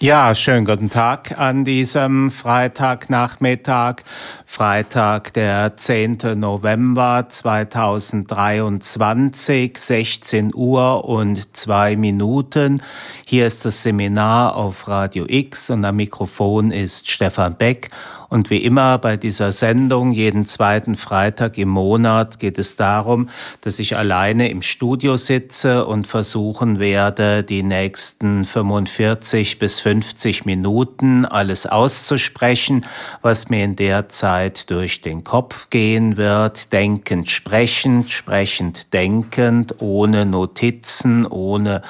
Ja, schönen guten Tag an diesem Freitagnachmittag, Freitag, der 10. November 2023, 16 Uhr und zwei Minuten. Hier ist das Seminar auf Radio X und am Mikrofon ist Stefan Beck und wie immer bei dieser Sendung, jeden zweiten Freitag im Monat, geht es darum, dass ich alleine im Studio sitze und versuchen werde, die nächsten 45 bis 50 Minuten alles auszusprechen, was mir in der Zeit durch den Kopf gehen wird, denkend sprechend, sprechend denkend, ohne Notizen, ohne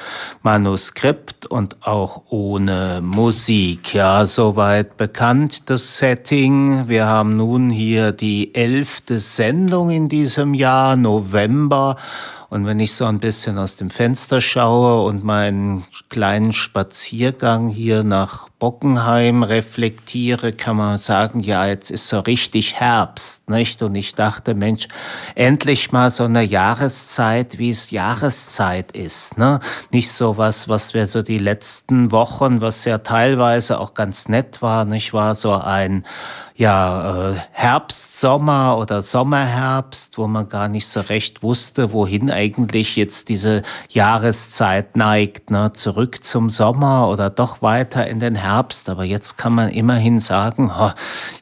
Manuskript und auch ohne Musik. Ja, soweit bekannt das Set Setting. Wir haben nun hier die elfte Sendung in diesem Jahr, November. Und wenn ich so ein bisschen aus dem Fenster schaue und meinen kleinen Spaziergang hier nach Bockenheim reflektiere, kann man sagen, ja, jetzt ist so richtig Herbst, nicht? Und ich dachte, Mensch, endlich mal so eine Jahreszeit, wie es Jahreszeit ist, ne? Nicht so was, was wir so die letzten Wochen, was ja teilweise auch ganz nett war, nicht? War so ein, ja, äh, Herbst, Sommer oder Sommerherbst, wo man gar nicht so recht wusste, wohin eigentlich jetzt diese Jahreszeit neigt, ne? zurück zum Sommer oder doch weiter in den Herbst. Aber jetzt kann man immerhin sagen, oh,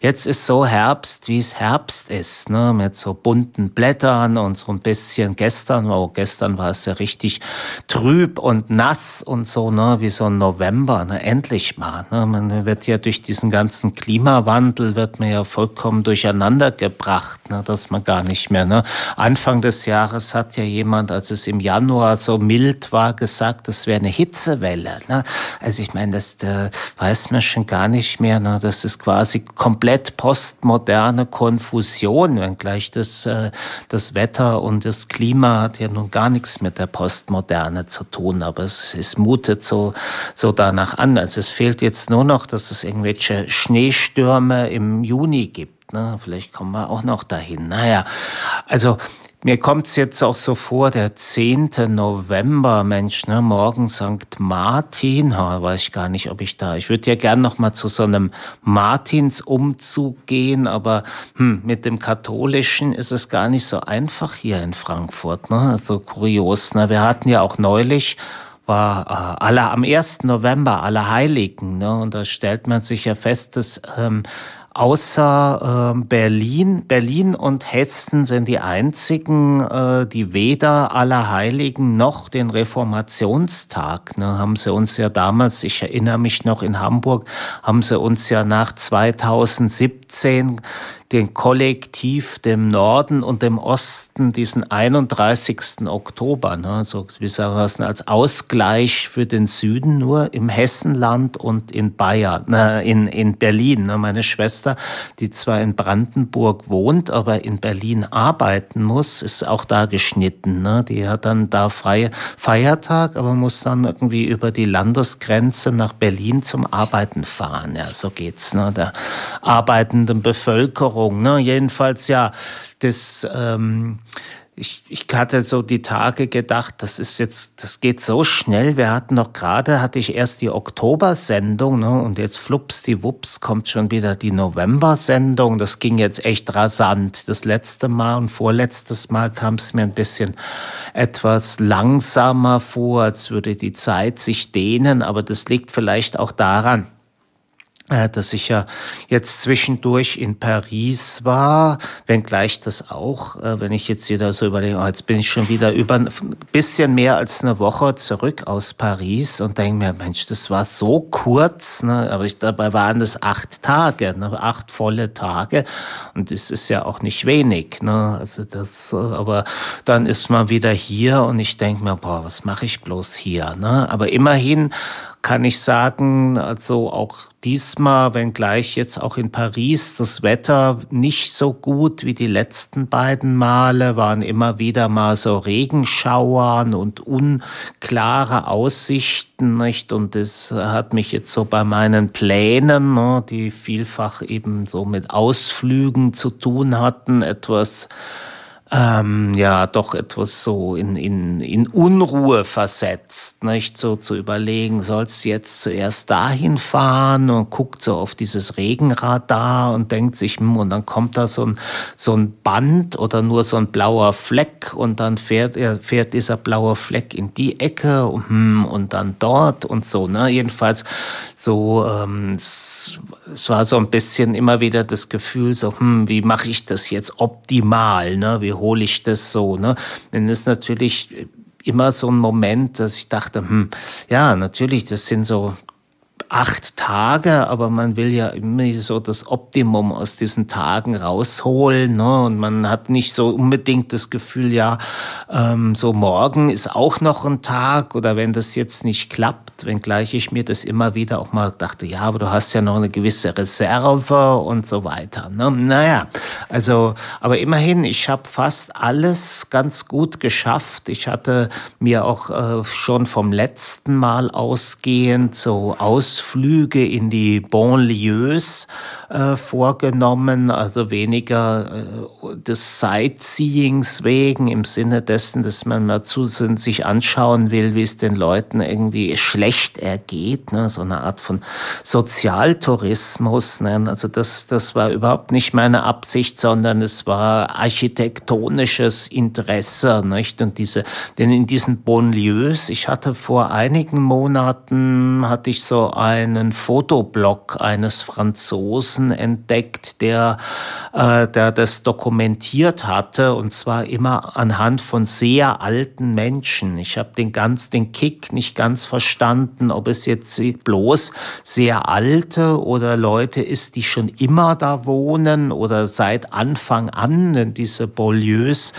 jetzt ist so Herbst, wie es Herbst ist, ne? mit so bunten Blättern und so ein bisschen gestern, oh, gestern war es ja richtig trüb und nass und so, ne? wie so ein November, ne? endlich mal. Ne? Man wird ja durch diesen ganzen Klimawandel, wird man ja vollkommen durcheinander gebracht, ne, dass man gar nicht mehr. Ne. Anfang des Jahres hat ja jemand, als es im Januar so mild war, gesagt, das wäre eine Hitzewelle. Ne. Also ich meine, das da weiß man schon gar nicht mehr. Ne. Das ist quasi komplett postmoderne Konfusion, wenngleich das, äh, das Wetter und das Klima hat ja nun gar nichts mit der Postmoderne zu tun, aber es, es mutet so, so danach an. Also es fehlt jetzt nur noch, dass es irgendwelche Schneestürme im Juni gibt. Ne? Vielleicht kommen wir auch noch dahin. Naja, also mir kommt es jetzt auch so vor, der 10. November, Mensch, ne, morgen St. Martin, ha, weiß ich gar nicht, ob ich da, ich würde ja gern noch mal zu so einem Martinsumzug gehen, aber hm, mit dem Katholischen ist es gar nicht so einfach hier in Frankfurt, ne, also kurios, ne, wir hatten ja auch neulich war äh, aller am 1. November, aller Heiligen. Ne? Und da stellt man sich ja fest, dass ähm, Außer äh, Berlin, Berlin und Hessen sind die einzigen, äh, die weder Allerheiligen noch den Reformationstag, ne, haben sie uns ja damals, ich erinnere mich noch in Hamburg, haben sie uns ja nach 2017 den Kollektiv dem Norden und dem Osten diesen 31. Oktober, ne, so es, als Ausgleich für den Süden nur im Hessenland und in Bayern, ne, in, in Berlin. Ne, meine Schwester, die zwar in Brandenburg wohnt, aber in Berlin arbeiten muss, ist auch da geschnitten. Ne, die hat dann da freie Feiertag, aber muss dann irgendwie über die Landesgrenze nach Berlin zum Arbeiten fahren. Ja, so geht's, ne, der arbeitenden Bevölkerung Erinnerung. Ne? Jedenfalls ja, das, ähm, ich, ich hatte so die Tage gedacht, das ist jetzt, das geht so schnell. Wir hatten noch gerade, hatte ich erst die Oktober-Sendung, ne, und jetzt flups die Wups kommt schon wieder die November-Sendung. Das ging jetzt echt rasant. Das letzte Mal und vorletztes Mal kam es mir ein bisschen etwas langsamer vor, als würde die Zeit sich dehnen, aber das liegt vielleicht auch daran, dass ich ja jetzt zwischendurch in Paris war, wenngleich das auch, äh, wenn ich jetzt wieder so überlege, oh, jetzt bin ich schon wieder über ein bisschen mehr als eine Woche zurück aus Paris und denke mir, Mensch, das war so kurz, ne? aber ich, dabei waren es acht Tage, ne? acht volle Tage und das ist ja auch nicht wenig. Ne? Also das, äh, aber dann ist man wieder hier und ich denke mir, boah, was mache ich bloß hier? Ne? Aber immerhin kann ich sagen, also auch diesmal, wenngleich jetzt auch in Paris das Wetter nicht so gut wie die letzten beiden Male, waren immer wieder mal so Regenschauern und unklare Aussichten, nicht? Und das hat mich jetzt so bei meinen Plänen, ne, die vielfach eben so mit Ausflügen zu tun hatten, etwas ähm, ja doch etwas so in, in, in Unruhe versetzt, nicht so zu überlegen, sollst du jetzt zuerst dahin fahren und guckt so auf dieses Regenradar und denkt sich, hm, und dann kommt da so ein, so ein Band oder nur so ein blauer Fleck und dann fährt, fährt dieser blaue Fleck in die Ecke und, hm, und dann dort und so, ne? Jedenfalls so, ähm, es, es war so ein bisschen immer wieder das Gefühl, so, hm, wie mache ich das jetzt optimal, ne? Wie hole ich das so, ne? Denn es ist natürlich immer so ein Moment, dass ich dachte, hm, ja, natürlich, das sind so acht Tage, aber man will ja immer so das Optimum aus diesen Tagen rausholen. Ne? Und man hat nicht so unbedingt das Gefühl, ja, ähm, so morgen ist auch noch ein Tag oder wenn das jetzt nicht klappt, wenngleich ich mir das immer wieder auch mal dachte, ja, aber du hast ja noch eine gewisse Reserve und so weiter. Ne? Naja, also, aber immerhin, ich habe fast alles ganz gut geschafft. Ich hatte mir auch äh, schon vom letzten Mal ausgehend so aus Ausflüge in die Banlieues äh, vorgenommen, also weniger äh, des Sightseeings wegen, im Sinne dessen, dass man mal zu sich anschauen will, wie es den Leuten irgendwie schlecht ergeht, ne? so eine Art von Sozialtourismus. Ne? Also das, das war überhaupt nicht meine Absicht, sondern es war architektonisches Interesse. Nicht? Und diese, denn in diesen Banlieues, ich hatte vor einigen Monaten, hatte ich so einen Fotoblog eines Franzosen entdeckt, der, äh, der das dokumentiert hatte und zwar immer anhand von sehr alten Menschen. Ich habe den ganz den Kick nicht ganz verstanden, ob es jetzt bloß sehr alte oder Leute ist, die schon immer da wohnen oder seit Anfang an, denn diese Beaulieus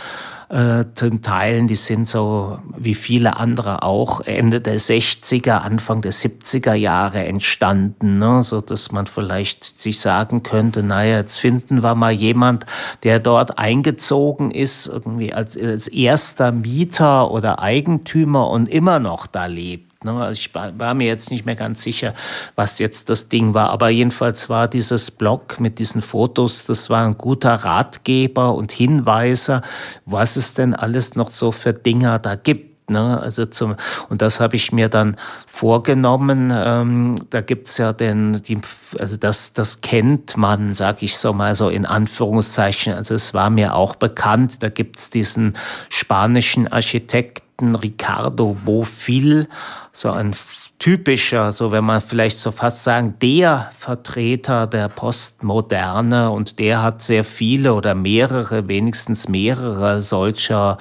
äh, Teilen, die sind so wie viele andere auch Ende der 60er, Anfang der 70er Jahre entstanden, ne? so dass man vielleicht sich sagen könnte, naja, jetzt finden wir mal jemand, der dort eingezogen ist, irgendwie als, als erster Mieter oder Eigentümer und immer noch da lebt. Ne? Also ich war mir jetzt nicht mehr ganz sicher, was jetzt das Ding war, aber jedenfalls war dieses Blog mit diesen Fotos, das war ein guter Ratgeber und Hinweiser, was es denn alles noch so für Dinger da gibt. Ne? Also zum, und das habe ich mir dann vorgenommen. Ähm, da gibt's ja den, die, also das, das kennt man, sag ich so mal so in Anführungszeichen. Also es war mir auch bekannt. Da gibt's diesen spanischen Architekten Ricardo Bofill, so ein typischer, so wenn man vielleicht so fast sagen, der Vertreter der Postmoderne und der hat sehr viele oder mehrere, wenigstens mehrere solcher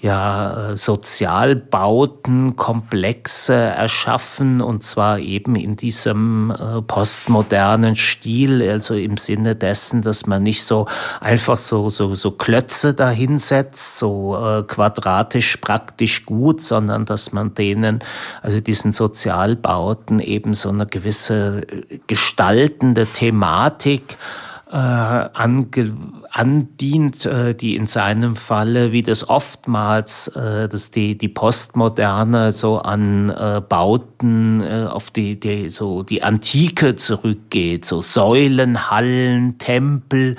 ja, Sozialbauten, Komplexe erschaffen und zwar eben in diesem äh, postmodernen Stil, also im Sinne dessen, dass man nicht so einfach so, so, so Klötze dahinsetzt, so äh, quadratisch praktisch gut, sondern dass man denen, also diesen Sozialbauten eben so eine gewisse äh, gestaltende Thematik äh, ange andient, äh, die in seinem Falle, wie das oftmals, äh, dass die, die Postmoderne so an äh, Bauten auf die, die, so die Antike zurückgeht, so Säulen, Hallen, Tempel,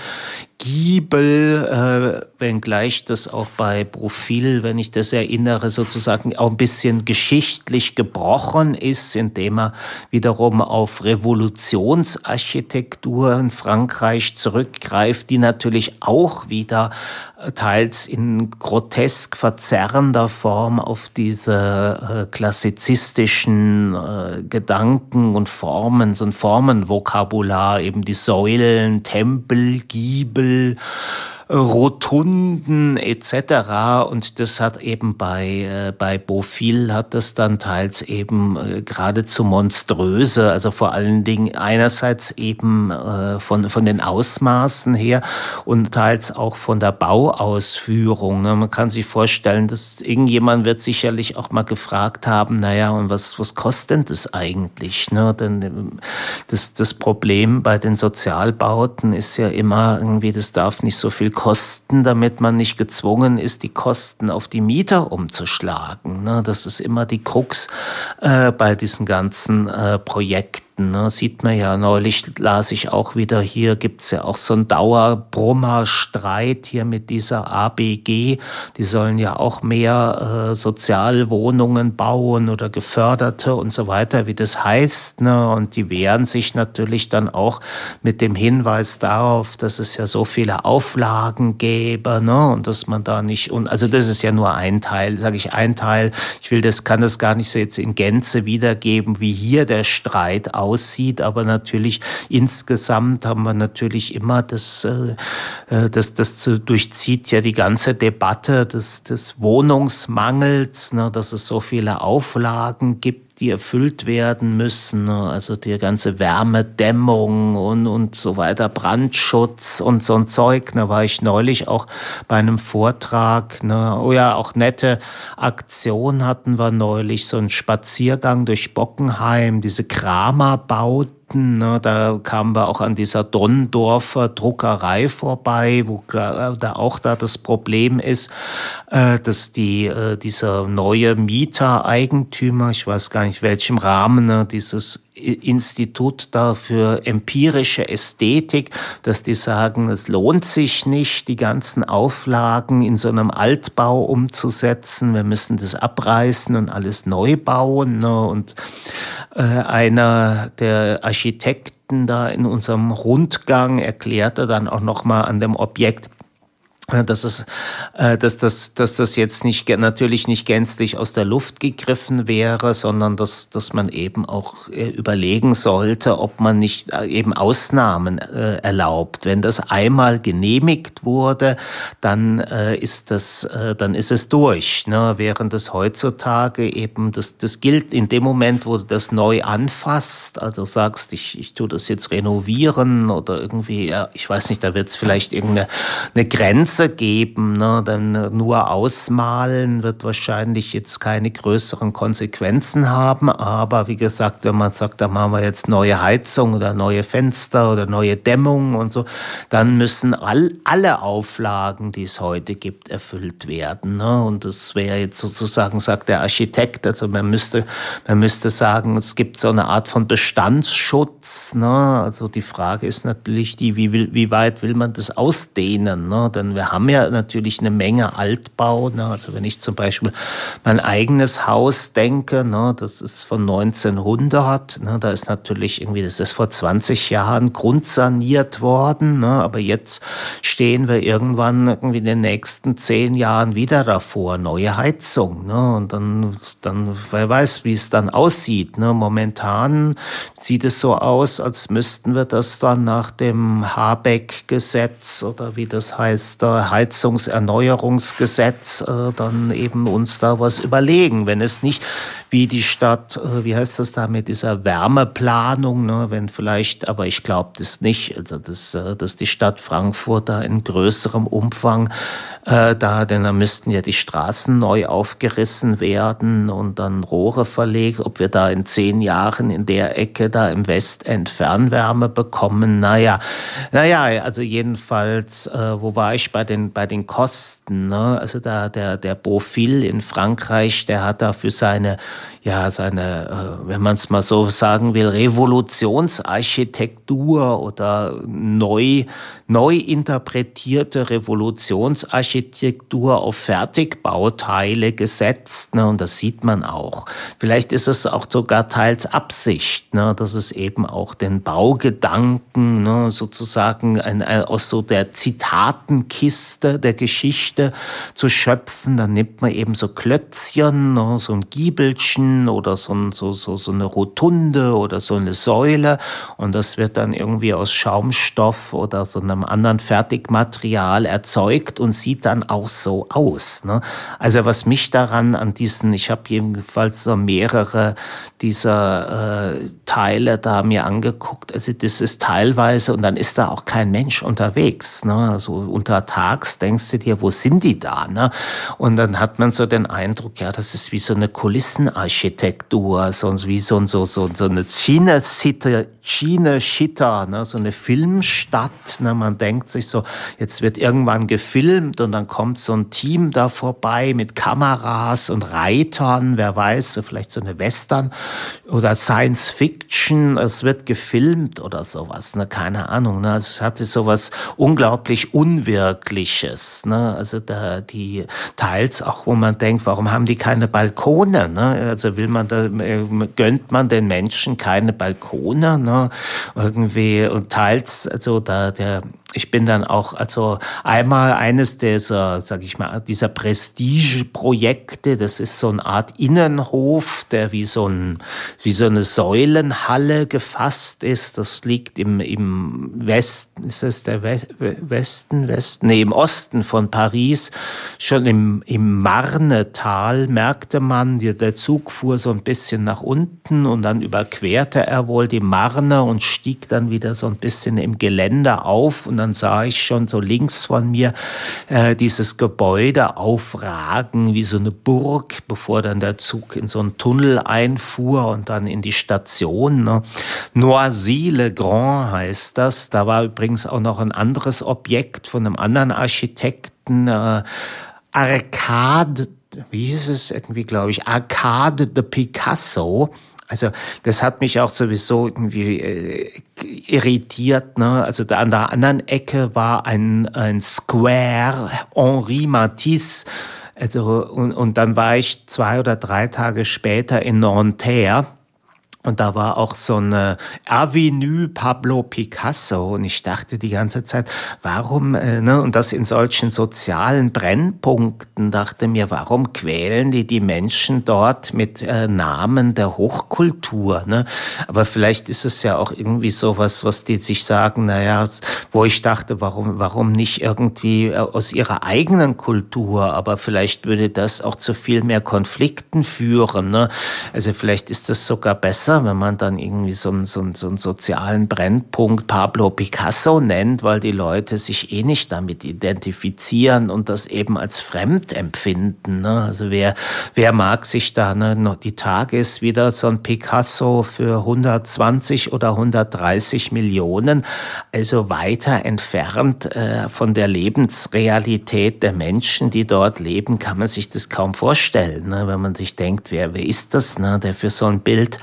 Giebel, wenngleich das auch bei Profil, wenn ich das erinnere, sozusagen auch ein bisschen geschichtlich gebrochen ist, indem er wiederum auf Revolutionsarchitektur in Frankreich zurückgreift, die natürlich auch wieder teils in grotesk verzerrender Form auf diese äh, klassizistischen äh, Gedanken und Formen, so ein Formenvokabular, eben die Säulen, Tempel, Giebel, Rotunden etc. Und das hat eben bei, äh, bei Beaufil hat das dann teils eben äh, geradezu monströse, also vor allen Dingen einerseits eben äh, von, von den Ausmaßen her und teils auch von der Bauausführung. Ne? Man kann sich vorstellen, dass irgendjemand wird sicherlich auch mal gefragt haben, naja, und was, was kostet das eigentlich? Ne? Denn ähm, das, das Problem bei den Sozialbauten ist ja immer irgendwie, das darf nicht so viel Kosten, damit man nicht gezwungen ist, die Kosten auf die Mieter umzuschlagen. Ne? Das ist immer die Krux äh, bei diesen ganzen äh, Projekten. Architekten. Ne? Sieht man ja neulich, las ich auch wieder hier, gibt's ja auch so einen Dauerbrummer-Streit hier mit dieser ABG. Die sollen ja auch mehr äh, Sozialwohnungen bauen oder geförderte und so weiter, wie das heißt. Ne? Und die wehren sich natürlich dann auch mit dem Hinweis darauf, dass es ja so viele Auflagen gäbe ne? und dass man da nicht, und also das ist ja nur ein Teil, sage ich ein Teil. Ich will das, kann das gar nicht so jetzt in Gänze wiedergeben, wie hier der Streit aussieht, aber natürlich insgesamt haben wir natürlich immer das, äh, äh das, das durchzieht ja die ganze Debatte des, des Wohnungsmangels, ne, dass es so viele Auflagen gibt die erfüllt werden müssen. Ne? Also die ganze Wärmedämmung und, und so weiter, Brandschutz und so ein Zeug. Da war ich neulich auch bei einem Vortrag. Ne? Oh ja, auch nette Aktion hatten wir neulich, so ein Spaziergang durch Bockenheim, diese Kramerbauten Ne, da kamen wir auch an dieser Donnendorfer Druckerei vorbei, wo da auch da das Problem ist, äh, dass die, äh, dieser neue Mieter-Eigentümer, ich weiß gar nicht welchem Rahmen, ne, dieses Institut da für empirische Ästhetik, dass die sagen, es lohnt sich nicht, die ganzen Auflagen in so einem Altbau umzusetzen. Wir müssen das abreißen und alles neu bauen. Ne? Und äh, einer der Architekten da in unserem Rundgang erklärte dann auch nochmal an dem Objekt, dass, es, äh, dass, dass, dass das jetzt nicht, natürlich nicht gänzlich aus der Luft gegriffen wäre, sondern dass, dass man eben auch äh, überlegen sollte, ob man nicht äh, eben Ausnahmen erlaubt. Wenn das einmal genehmigt wurde, dann ist das, dann ist es durch. Ne? Während es heutzutage eben, das, das gilt in dem Moment, wo du das neu anfasst, also sagst, ich, ich tue das jetzt renovieren oder irgendwie, ja, ich weiß nicht, da wird es vielleicht irgendeine eine Grenze Geben. Ne? Denn nur ausmalen wird wahrscheinlich jetzt keine größeren Konsequenzen haben. Aber wie gesagt, wenn man sagt, da machen wir jetzt neue Heizung oder neue Fenster oder neue Dämmung und so, dann müssen all, alle Auflagen, die es heute gibt, erfüllt werden. Ne? Und das wäre jetzt sozusagen, sagt der Architekt, also man müsste, man müsste sagen, es gibt so eine Art von Bestandsschutz. Ne? Also die Frage ist natürlich die, wie, wie weit will man das ausdehnen? Ne? Denn wir haben ja natürlich eine Menge Altbau. Ne? Also wenn ich zum Beispiel mein eigenes Haus denke, ne, das ist von 1900, ne, da ist natürlich irgendwie, das ist vor 20 Jahren grundsaniert worden, ne, aber jetzt stehen wir irgendwann irgendwie in den nächsten zehn Jahren wieder davor, neue Heizung. Ne, und dann, dann, wer weiß, wie es dann aussieht. Ne. Momentan sieht es so aus, als müssten wir das dann nach dem Habeck-Gesetz oder wie das heißt, da Heizungserneuerungsgesetz äh, dann eben uns da was überlegen, wenn es nicht wie die Stadt, äh, wie heißt das da mit dieser Wärmeplanung, ne, wenn vielleicht, aber ich glaube das nicht, also dass, äh, dass die Stadt Frankfurt da in größerem Umfang äh, da, denn da müssten ja die Straßen neu aufgerissen werden und dann Rohre verlegt, ob wir da in zehn Jahren in der Ecke da im Westend Fernwärme bekommen, naja, naja, also jedenfalls, äh, wo war ich bei den, bei den Kosten, ne? also da der, der Beaufil in Frankreich, der hat da für seine ja, seine, äh, wenn man es mal so sagen will, Revolutionsarchitektur oder neu, neu interpretierte Revolutionsarchitektur auf Fertigbauteile gesetzt. Ne, und das sieht man auch. Vielleicht ist es auch sogar teils Absicht, ne, dass es eben auch den Baugedanken ne, sozusagen ein, ein, aus so der Zitatenkiste der Geschichte zu schöpfen. Dann nimmt man eben so Klötzchen, ne, so ein Giebelchen, oder so, so, so, so eine Rotunde oder so eine Säule und das wird dann irgendwie aus Schaumstoff oder so einem anderen Fertigmaterial erzeugt und sieht dann auch so aus. Ne? Also was mich daran an diesen, ich habe jedenfalls so mehrere dieser äh, Teile da mir angeguckt, also das ist teilweise und dann ist da auch kein Mensch unterwegs. Ne? Also untertags denkst du dir, wo sind die da? Ne? Und dann hat man so den Eindruck, ja, das ist wie so eine Kulissen Innenarchitektur, so wie so, so, so, so eine China-Sitter, China-Schitter, ne, so eine Filmstadt. Ne, man denkt sich so, jetzt wird irgendwann gefilmt und dann kommt so ein Team da vorbei mit Kameras und Reitern, wer weiß, so vielleicht so eine Western oder Science Fiction. Es wird gefilmt oder sowas, ne, keine Ahnung. Ne, es hatte sowas unglaublich Unwirkliches. Ne, also da die teils auch, wo man denkt, warum haben die keine Balkone? Ne? Also will man da, äh, gönnt man den Menschen keine Balkone? Ne? irgendwie und teils, also da der ich bin dann auch, also einmal eines dieser, sag ich mal, dieser Prestigeprojekte, das ist so eine Art Innenhof, der wie so, ein, wie so eine Säulenhalle gefasst ist. Das liegt im, im Westen, ist das der Westen, Westen, nee, im Osten von Paris, schon im, im Marnetal merkte man, der Zug fuhr so ein bisschen nach unten und dann überquerte er wohl die Marne und stieg dann wieder so ein bisschen im Gelände auf und dann sah ich schon so links von mir äh, dieses Gebäude aufragen wie so eine Burg, bevor dann der Zug in so einen Tunnel einfuhr und dann in die Station. Ne? Noisy-le-Grand heißt das. Da war übrigens auch noch ein anderes Objekt von einem anderen Architekten, äh, Arcade wie hieß es irgendwie, glaube ich, Arcade de Picasso. Also das hat mich auch sowieso irgendwie äh, irritiert. Ne? Also da an der anderen Ecke war ein, ein Square Henri Matisse. Also, und, und dann war ich zwei oder drei Tage später in Nanterre und da war auch so eine Avenue Pablo Picasso. Und ich dachte die ganze Zeit, warum, äh, ne, und das in solchen sozialen Brennpunkten, dachte mir, warum quälen die die Menschen dort mit äh, Namen der Hochkultur? Ne? Aber vielleicht ist es ja auch irgendwie so was, was die sich sagen, naja, wo ich dachte, warum, warum nicht irgendwie äh, aus ihrer eigenen Kultur? Aber vielleicht würde das auch zu viel mehr Konflikten führen. Ne? Also vielleicht ist das sogar besser besser, wenn man dann irgendwie so einen, so, einen, so einen sozialen Brennpunkt Pablo Picasso nennt, weil die Leute sich eh nicht damit identifizieren und das eben als fremd empfinden. Ne? Also wer, wer mag sich da, ne, noch die Tage ist wieder so ein Picasso für 120 oder 130 Millionen, also weiter entfernt äh, von der Lebensrealität der Menschen, die dort leben, kann man sich das kaum vorstellen, ne? wenn man sich denkt, wer, wer ist das, ne, der für so ein Bild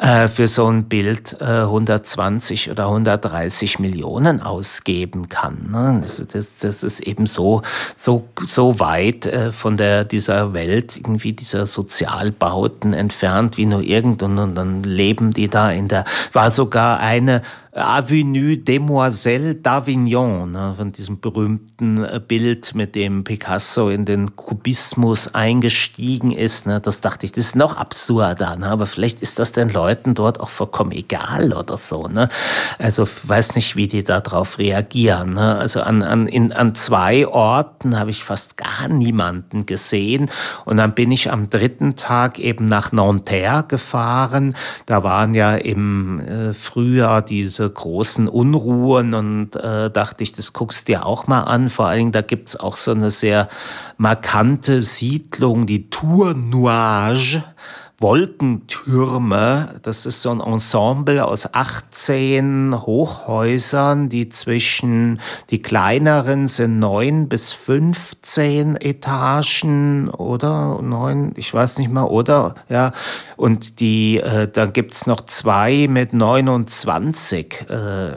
äh, für so ein Bild äh, 120 oder 130 Millionen ausgeben kann. Ne? Das, das, das, ist eben so, so, so weit äh, von der, dieser Welt, irgendwie dieser Sozialbauten entfernt wie nur irgend und, und dann leben die da in der, war sogar eine Avenue Demoiselle d'Avignon, ne, von diesem berühmten äh, Bild, mit dem Picasso in den Kubismus eingestiegen ist. Ne, das dachte ich, das ist noch absurder. Ne, aber vielleicht ist das den Leuten dort auch vollkommen egal oder so. Ne? Also weiß nicht, wie die darauf reagieren. Ne? Also an, an, in, an zwei Orten habe ich fast gar niemanden gesehen. Und dann bin ich am dritten Tag eben nach Nanterre gefahren. Da waren ja im äh, Frühjahr diese großen Unruhen und äh, dachte ich, das guckst dir auch mal an. Vor allen Dingen, da gibt's auch so eine sehr markante Siedlung, die Tour Nuage. Wolkentürme. Das ist so ein Ensemble aus 18 Hochhäusern, die zwischen, die kleineren sind neun bis 15 Etagen oder neun, ich weiß nicht mal, oder, ja. Und die, äh, da gibt's noch zwei mit 29, äh,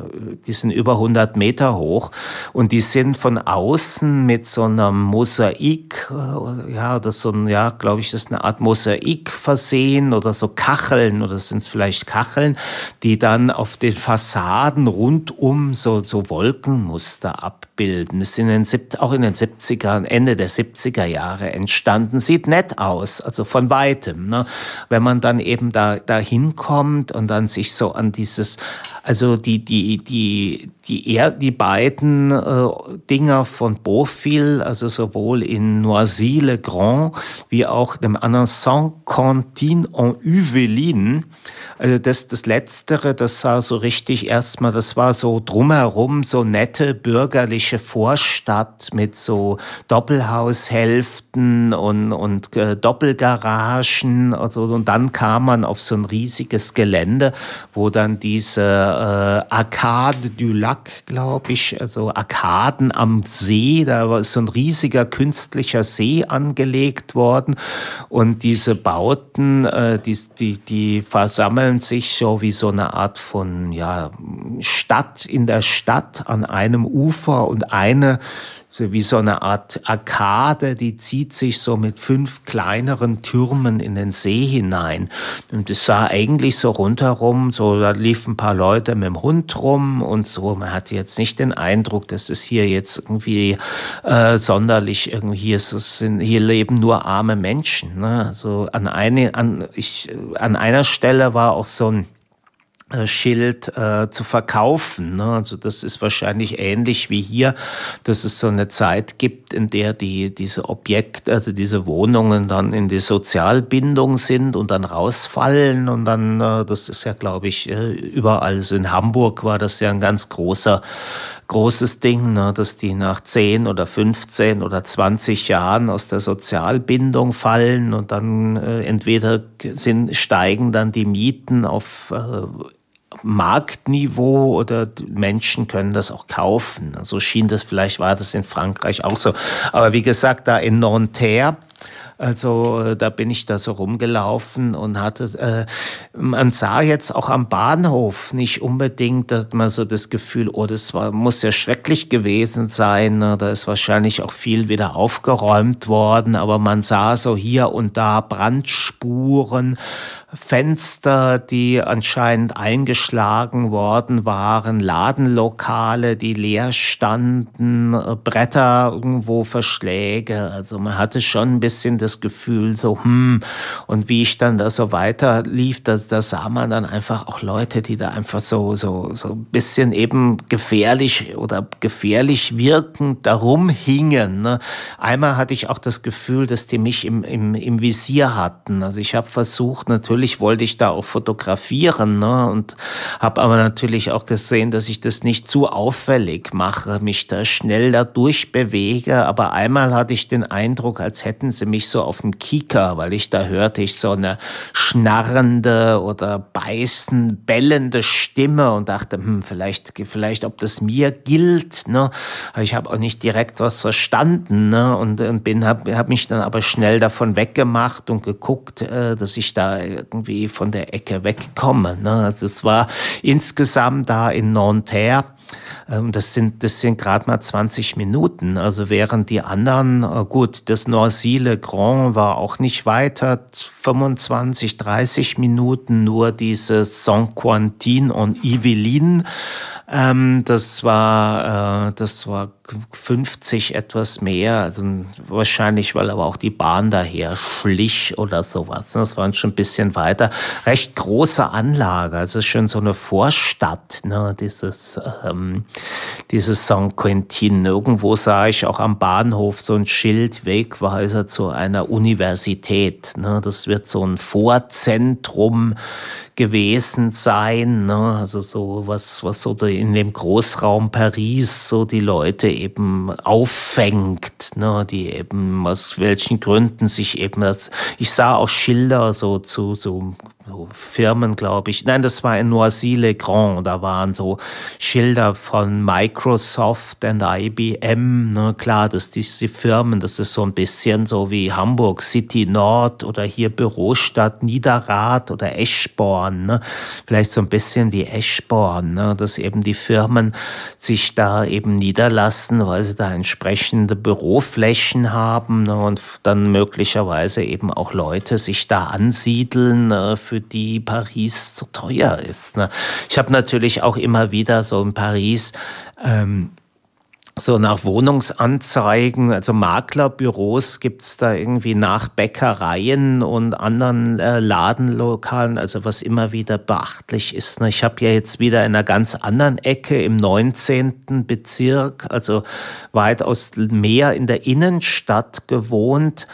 die sind über 100 Meter hoch und die sind von außen mit so einem Mosaik, äh, ja, das so ein, ja, glaube ich, das ist eine Art Mosaik versehen sehen oder so Kacheln oder sind es vielleicht Kacheln, die dann auf den Fassaden rundum so, so Wolkenmuster abbilden. Sind in den, auch in den 70er, Ende der 70er Jahre entstanden. Sieht nett aus, also von weitem. Ne? Wenn man dann eben da, da hinkommt und dann sich so an dieses, also die, die, die, die, er, die beiden äh, Dinger von Beaufil, also sowohl in Noisy-le-Grand wie auch dem anderen Saint-Conti Martin en Yvelines. Also das, das Letztere, das sah so richtig erstmal, das war so drumherum so nette bürgerliche klassische Vorstadt mit so Doppelhaushälften und, und äh, Doppelgaragen. Also, und dann kam man auf so ein riesiges Gelände, wo dann diese äh, Arcade du Lac, glaube ich, also Arkaden am See, da war so ein riesiger künstlicher See angelegt worden. Und diese Bauten, äh, die, die, die versammeln sich so wie so eine Art von ja, Stadt in der Stadt an einem Ufer und eine wie so eine Art Arkade, die zieht sich so mit fünf kleineren Türmen in den See hinein. Und es sah eigentlich so rundherum, so da liefen ein paar Leute mit dem Hund rum und so. Man hatte jetzt nicht den Eindruck, dass es hier jetzt irgendwie äh, sonderlich irgendwie hier ist es sind, hier leben nur arme Menschen. Ne? Also an eine an ich an einer Stelle war auch so ein Schild äh, zu verkaufen. Ne? Also das ist wahrscheinlich ähnlich wie hier, dass es so eine Zeit gibt, in der die diese Objekte, also diese Wohnungen dann in die Sozialbindung sind und dann rausfallen und dann, äh, das ist ja, glaube ich, äh, überall. Also in Hamburg war das ja ein ganz großer großes Ding, ne, dass die nach 10 oder 15 oder 20 Jahren aus der Sozialbindung fallen und dann äh, entweder sind, steigen dann die Mieten auf äh, Marktniveau oder Menschen können das auch kaufen. So schien das, vielleicht war das in Frankreich auch so. Aber wie gesagt, da in Nanterre, also äh, da bin ich da so rumgelaufen und hatte, äh, man sah jetzt auch am Bahnhof nicht unbedingt, dass man so das Gefühl, oh, das war, muss ja schrecklich gewesen sein. Ne? Da ist wahrscheinlich auch viel wieder aufgeräumt worden, aber man sah so hier und da Brandspuren Fenster, die anscheinend eingeschlagen worden waren, Ladenlokale, die leer standen, äh, Bretter irgendwo Verschläge. Also man hatte schon ein bisschen das Gefühl, so, hm, und wie ich dann da so weiter lief, da, da sah man dann einfach auch Leute, die da einfach so, so, so ein bisschen eben gefährlich oder gefährlich wirkend darum hingen. Ne? Einmal hatte ich auch das Gefühl, dass die mich im, im, im Visier hatten. Also ich habe versucht, natürlich natürlich wollte ich da auch fotografieren ne? und habe aber natürlich auch gesehen, dass ich das nicht zu auffällig mache, mich da schnell da durchbewege. Aber einmal hatte ich den Eindruck, als hätten sie mich so auf dem Kieker, weil ich da hörte ich so eine schnarrende oder beißen, bellende Stimme und dachte, hm, vielleicht, vielleicht, ob das mir gilt. Ne? Ich habe auch nicht direkt was verstanden ne? und, und bin, habe hab mich dann aber schnell davon weggemacht und geguckt, äh, dass ich da irgendwie von der Ecke wegkomme. Ne? Also es war insgesamt da in Nanterre ähm, das sind, das sind gerade mal 20 Minuten. Also während die anderen, äh, gut, das Noisy-le-Grand war auch nicht weiter, 25, 30 Minuten, nur dieses Saint-Quentin und Yvelines ähm, das war, äh, das war 50 etwas mehr, also wahrscheinlich, weil aber auch die Bahn daher schlich oder sowas. Das war schon ein bisschen weiter. Recht große Anlage, also schon so eine Vorstadt, ne, dieses, ähm, dieses Saint Quentin. Irgendwo sah ich auch am Bahnhof so ein Schild, Wegweiser zu einer Universität. Ne. Das wird so ein Vorzentrum gewesen sein. Ne? Also so was, was so in dem Großraum Paris so die Leute eben auffängt, ne? die eben aus welchen Gründen sich eben das. Ich sah auch Schilder so zu so so Firmen, glaube ich. Nein, das war in Noisy-le-Grand. Da waren so Schilder von Microsoft und IBM. Ne? Klar, dass diese Firmen, das ist so ein bisschen so wie Hamburg City Nord oder hier Bürostadt Niederrad oder Eschborn. Ne? Vielleicht so ein bisschen wie Eschborn, ne? dass eben die Firmen sich da eben niederlassen, weil sie da entsprechende Büroflächen haben ne? und dann möglicherweise eben auch Leute sich da ansiedeln ne? für die Paris zu teuer ist. Ne? Ich habe natürlich auch immer wieder so in Paris ähm, so nach Wohnungsanzeigen, also Maklerbüros gibt es da irgendwie nach Bäckereien und anderen äh, Ladenlokalen, also was immer wieder beachtlich ist. Ne? Ich habe ja jetzt wieder in einer ganz anderen Ecke im 19. Bezirk, also weitaus mehr in der Innenstadt gewohnt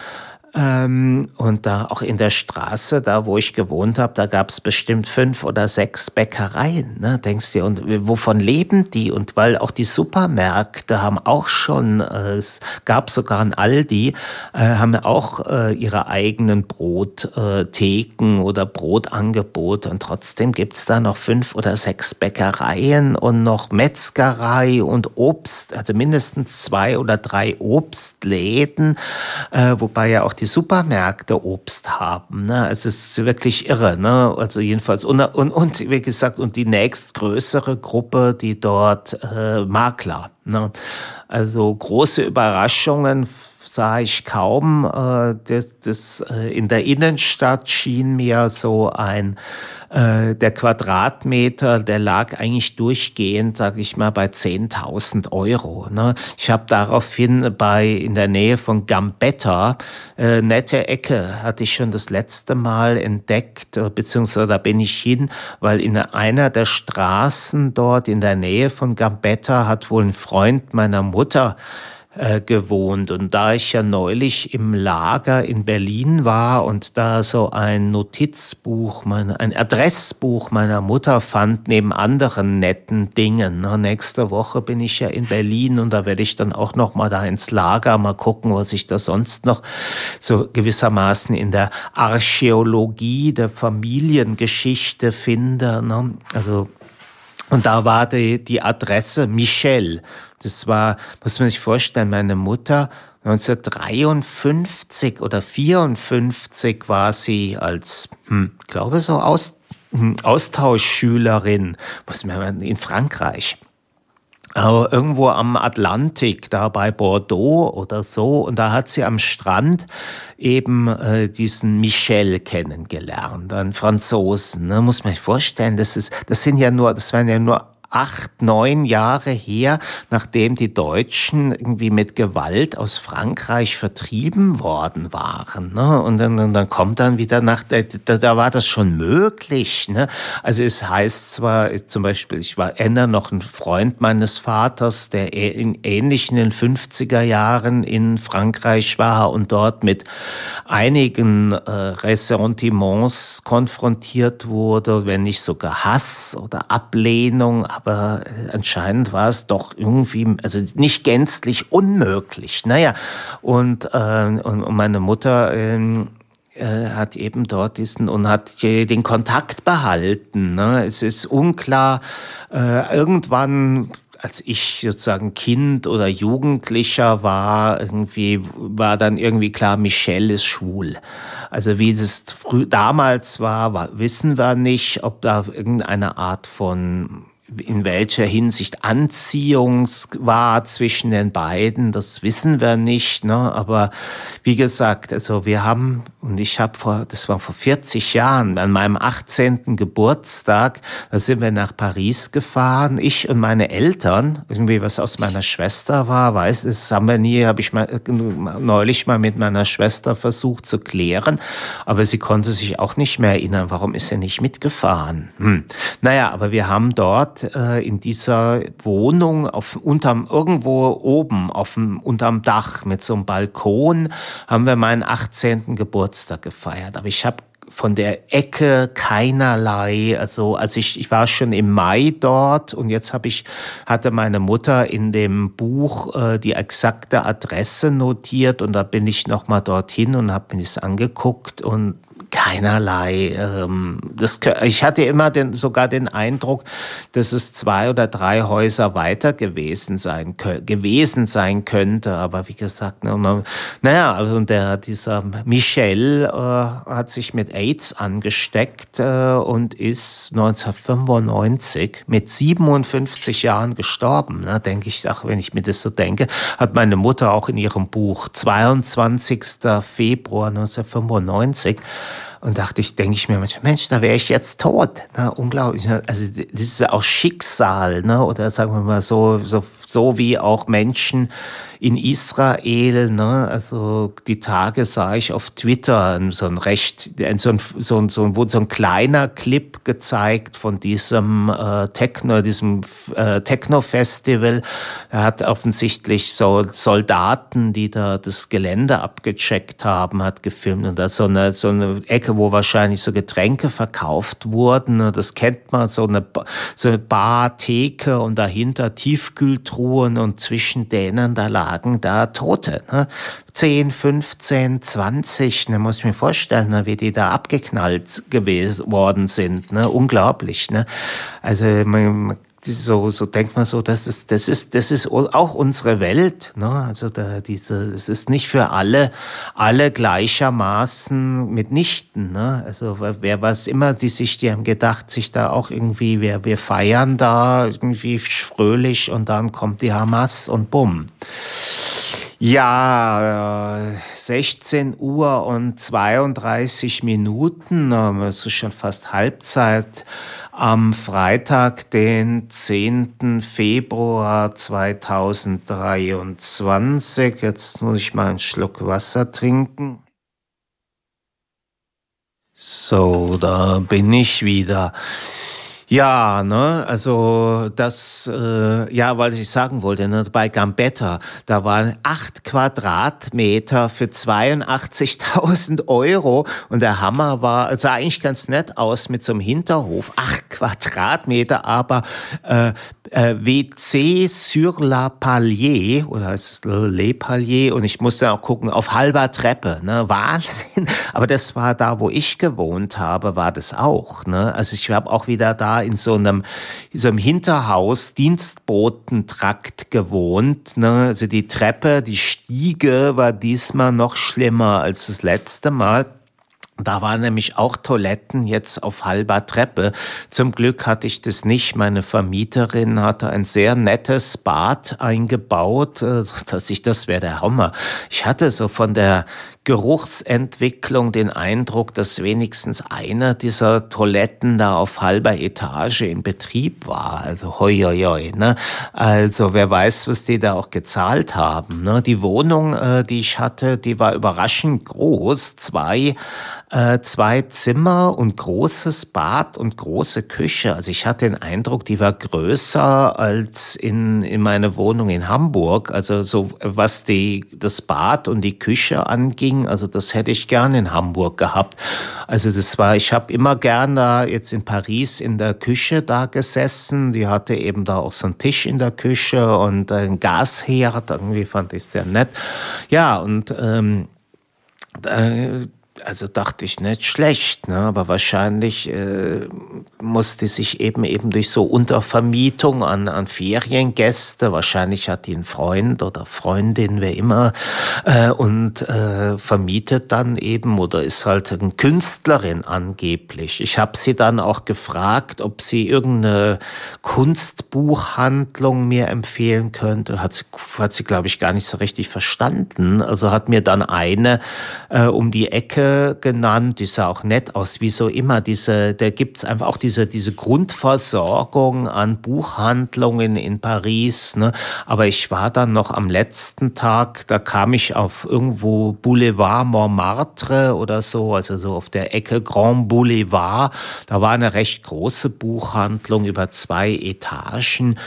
Ähm, und da auch in der Straße, da wo ich gewohnt habe, da gab es bestimmt fünf oder sechs Bäckereien. Ne? Denkst du, und wovon leben die? Und weil auch die Supermärkte haben auch schon, äh, es gab sogar ein Aldi, äh, haben auch äh, ihre eigenen Brottheken oder Brotangebote. Und trotzdem gibt's da noch fünf oder sechs Bäckereien und noch Metzgerei und Obst, also mindestens zwei oder drei Obstläden, äh, wobei ja auch die Supermärkte Obst haben. Ne? Es ist wirklich irre. Ne? Also jedenfalls und, und, und wie gesagt und die nächstgrößere Gruppe, die dort äh, Makler. Ne? Also große Überraschungen sah ich kaum. Äh, das, das, äh, in der Innenstadt schien mir so ein äh, der Quadratmeter, der lag eigentlich durchgehend, sage ich mal, bei 10.000 Euro. Ne? Ich habe daraufhin bei in der Nähe von Gambetta äh, nette Ecke hatte ich schon das letzte Mal entdeckt, äh, beziehungsweise da bin ich hin, weil in einer der Straßen dort in der Nähe von Gambetta hat wohl ein Freund meiner Mutter äh, gewohnt. Und da ich ja neulich im Lager in Berlin war und da so ein Notizbuch, meine, ein Adressbuch meiner Mutter fand, neben anderen netten Dingen. Na, nächste Woche bin ich ja in Berlin und da werde ich dann auch noch mal da ins Lager mal gucken, was ich da sonst noch so gewissermaßen in der Archäologie der Familiengeschichte finde. Ne? Also und da war die, die Adresse Michel. Das war, muss man sich vorstellen, meine Mutter 1953 oder 54 war sie als, hm, glaube so Aus, hm, Austauschschülerin, muss man in Frankreich. Aber irgendwo am Atlantik, da bei Bordeaux oder so, und da hat sie am Strand eben äh, diesen Michel kennengelernt, einen Franzosen. Ne? Muss man sich vorstellen, das ist, das sind ja nur, das waren ja nur acht, neun Jahre her, nachdem die Deutschen irgendwie mit Gewalt aus Frankreich vertrieben worden waren. Ne? Und, dann, und dann kommt dann wieder nach, da, da war das schon möglich. Ne? Also es heißt zwar zum Beispiel, ich war erinnere noch ein Freund meines Vaters, der in ähnlichen in den 50er Jahren in Frankreich war und dort mit einigen äh, Ressentiments konfrontiert wurde, wenn nicht sogar Hass oder Ablehnung aber äh, anscheinend war es doch irgendwie, also nicht gänzlich unmöglich. Naja, und, äh, und meine Mutter ähm, äh, hat eben dort diesen und hat den Kontakt behalten. Ne? Es ist unklar, äh, irgendwann als ich sozusagen Kind oder Jugendlicher war, irgendwie war dann irgendwie klar, Michelle ist schwul. Also wie es früh, damals war, war, wissen wir nicht, ob da irgendeine Art von in welcher Hinsicht Anziehung war zwischen den beiden, das wissen wir nicht. Ne? Aber wie gesagt, also wir haben, und ich habe vor, das war vor 40 Jahren, an meinem 18. Geburtstag, da sind wir nach Paris gefahren, ich und meine Eltern, irgendwie was aus meiner Schwester war, weiß, das haben wir nie, habe ich mal, neulich mal mit meiner Schwester versucht zu klären, aber sie konnte sich auch nicht mehr erinnern, warum ist sie nicht mitgefahren? Hm. Naja, aber wir haben dort äh, in dieser Wohnung auf unterm irgendwo oben auf dem unterm Dach mit so einem Balkon haben wir meinen 18. Geburtstag gefeiert. Aber ich habe von der Ecke keinerlei, also als ich ich war schon im Mai dort und jetzt habe ich hatte meine Mutter in dem Buch äh, die exakte Adresse notiert und da bin ich noch mal dorthin und habe mir das angeguckt und keinerlei. Ähm, das, ich hatte immer den, sogar den Eindruck, dass es zwei oder drei Häuser weiter gewesen sein, gewesen sein könnte. Aber wie gesagt, ne, man, naja, also der, dieser Michel äh, hat sich mit AIDS angesteckt äh, und ist 1995 mit 57 Jahren gestorben. Ne, denke ich, ach, wenn ich mir das so denke, hat meine Mutter auch in ihrem Buch 22. Februar 1995 Und dachte ich, denke ich mir manchmal, Mensch, da wäre ich jetzt tot. Ne? Unglaublich. Ne? Also das ist ja auch Schicksal, ne? Oder sagen wir mal so, so, so wie auch Menschen in Israel, ne, also die Tage sah ich auf Twitter so ein recht, so ein, so ein, so ein, wurde so ein kleiner Clip gezeigt von diesem äh, Techno, diesem äh, Techno-Festival. Er hat offensichtlich so Soldaten, die da das Gelände abgecheckt haben, hat gefilmt und da so eine, so eine Ecke, wo wahrscheinlich so Getränke verkauft wurden. Ne, das kennt man, so eine, so eine Bar, Theke und dahinter Tiefkühltruhen und zwischen denen da lag lagen da Tote. Ne? 10, 15, 20, ne, muss ich mir vorstellen, ne, wie die da abgeknallt gewesen worden sind. Ne? Unglaublich. Ne? Also man, so, so denkt man so, das ist, das ist, das ist auch unsere Welt. Ne? Also da, diese, es ist nicht für alle, alle gleichermaßen mitnichten. Ne? Also wer was immer, die sich, die haben gedacht, sich da auch irgendwie, wir, wir feiern da irgendwie fröhlich und dann kommt die Hamas und bumm. Ja, 16 Uhr und 32 Minuten, es ist schon fast Halbzeit am Freitag, den 10. Februar 2023. Jetzt muss ich mal einen Schluck Wasser trinken. So, da bin ich wieder. Ja, ne, also das, äh, ja, weil ich sagen wollte, ne, bei Gambetta, da waren acht Quadratmeter für 82.000 Euro und der Hammer war, sah eigentlich ganz nett aus mit so einem Hinterhof, acht Quadratmeter, aber äh, äh, WC sur la Palier, oder heißt es Le Palier, und ich musste auch gucken, auf halber Treppe, ne, Wahnsinn, aber das war da, wo ich gewohnt habe, war das auch, ne, also ich habe auch wieder da in so einem, in so einem Hinterhaus, Dienstbotentrakt gewohnt. Ne? Also die Treppe, die Stiege war diesmal noch schlimmer als das letzte Mal. Da waren nämlich auch Toiletten jetzt auf halber Treppe. Zum Glück hatte ich das nicht. Meine Vermieterin hatte ein sehr nettes Bad eingebaut, äh, dass ich das wäre der Hammer. Ich hatte so von der Geruchsentwicklung den Eindruck, dass wenigstens einer dieser Toiletten da auf halber Etage in Betrieb war. Also hoi, hoi, hoi ne? Also wer weiß, was die da auch gezahlt haben. Ne? Die Wohnung, äh, die ich hatte, die war überraschend groß. Zwei äh, zwei Zimmer und großes Bad und große Küche. Also ich hatte den Eindruck, die war größer als in, in meine Wohnung in Hamburg. Also so was die, das Bad und die Küche anging, Ding. Also das hätte ich gern in Hamburg gehabt. Also das war, ich habe immer gern da jetzt in Paris in der Küche da gesessen. Die hatte eben da auch so einen Tisch in der Küche und ein Gasherd. Irgendwie fand ich sehr nett. Ja, und ähm, äh, also dachte ich nicht schlecht, ne? aber wahrscheinlich äh, musste sich eben eben durch so Untervermietung an, an Feriengäste, wahrscheinlich hat die einen Freund oder Freundin, wer immer, äh, und äh, vermietet dann eben oder ist halt eine Künstlerin angeblich. Ich habe sie dann auch gefragt, ob sie irgendeine Kunstbuchhandlung mir empfehlen könnte. Hat sie, hat sie glaube ich, gar nicht so richtig verstanden. Also hat mir dann eine äh, um die Ecke genannt, die sah auch nett aus, wie so immer. Diese, da gibt's einfach auch diese, diese Grundversorgung an Buchhandlungen in Paris. Ne? Aber ich war dann noch am letzten Tag, da kam ich auf irgendwo Boulevard Montmartre oder so, also so auf der Ecke Grand Boulevard. Da war eine recht große Buchhandlung über zwei Etagen.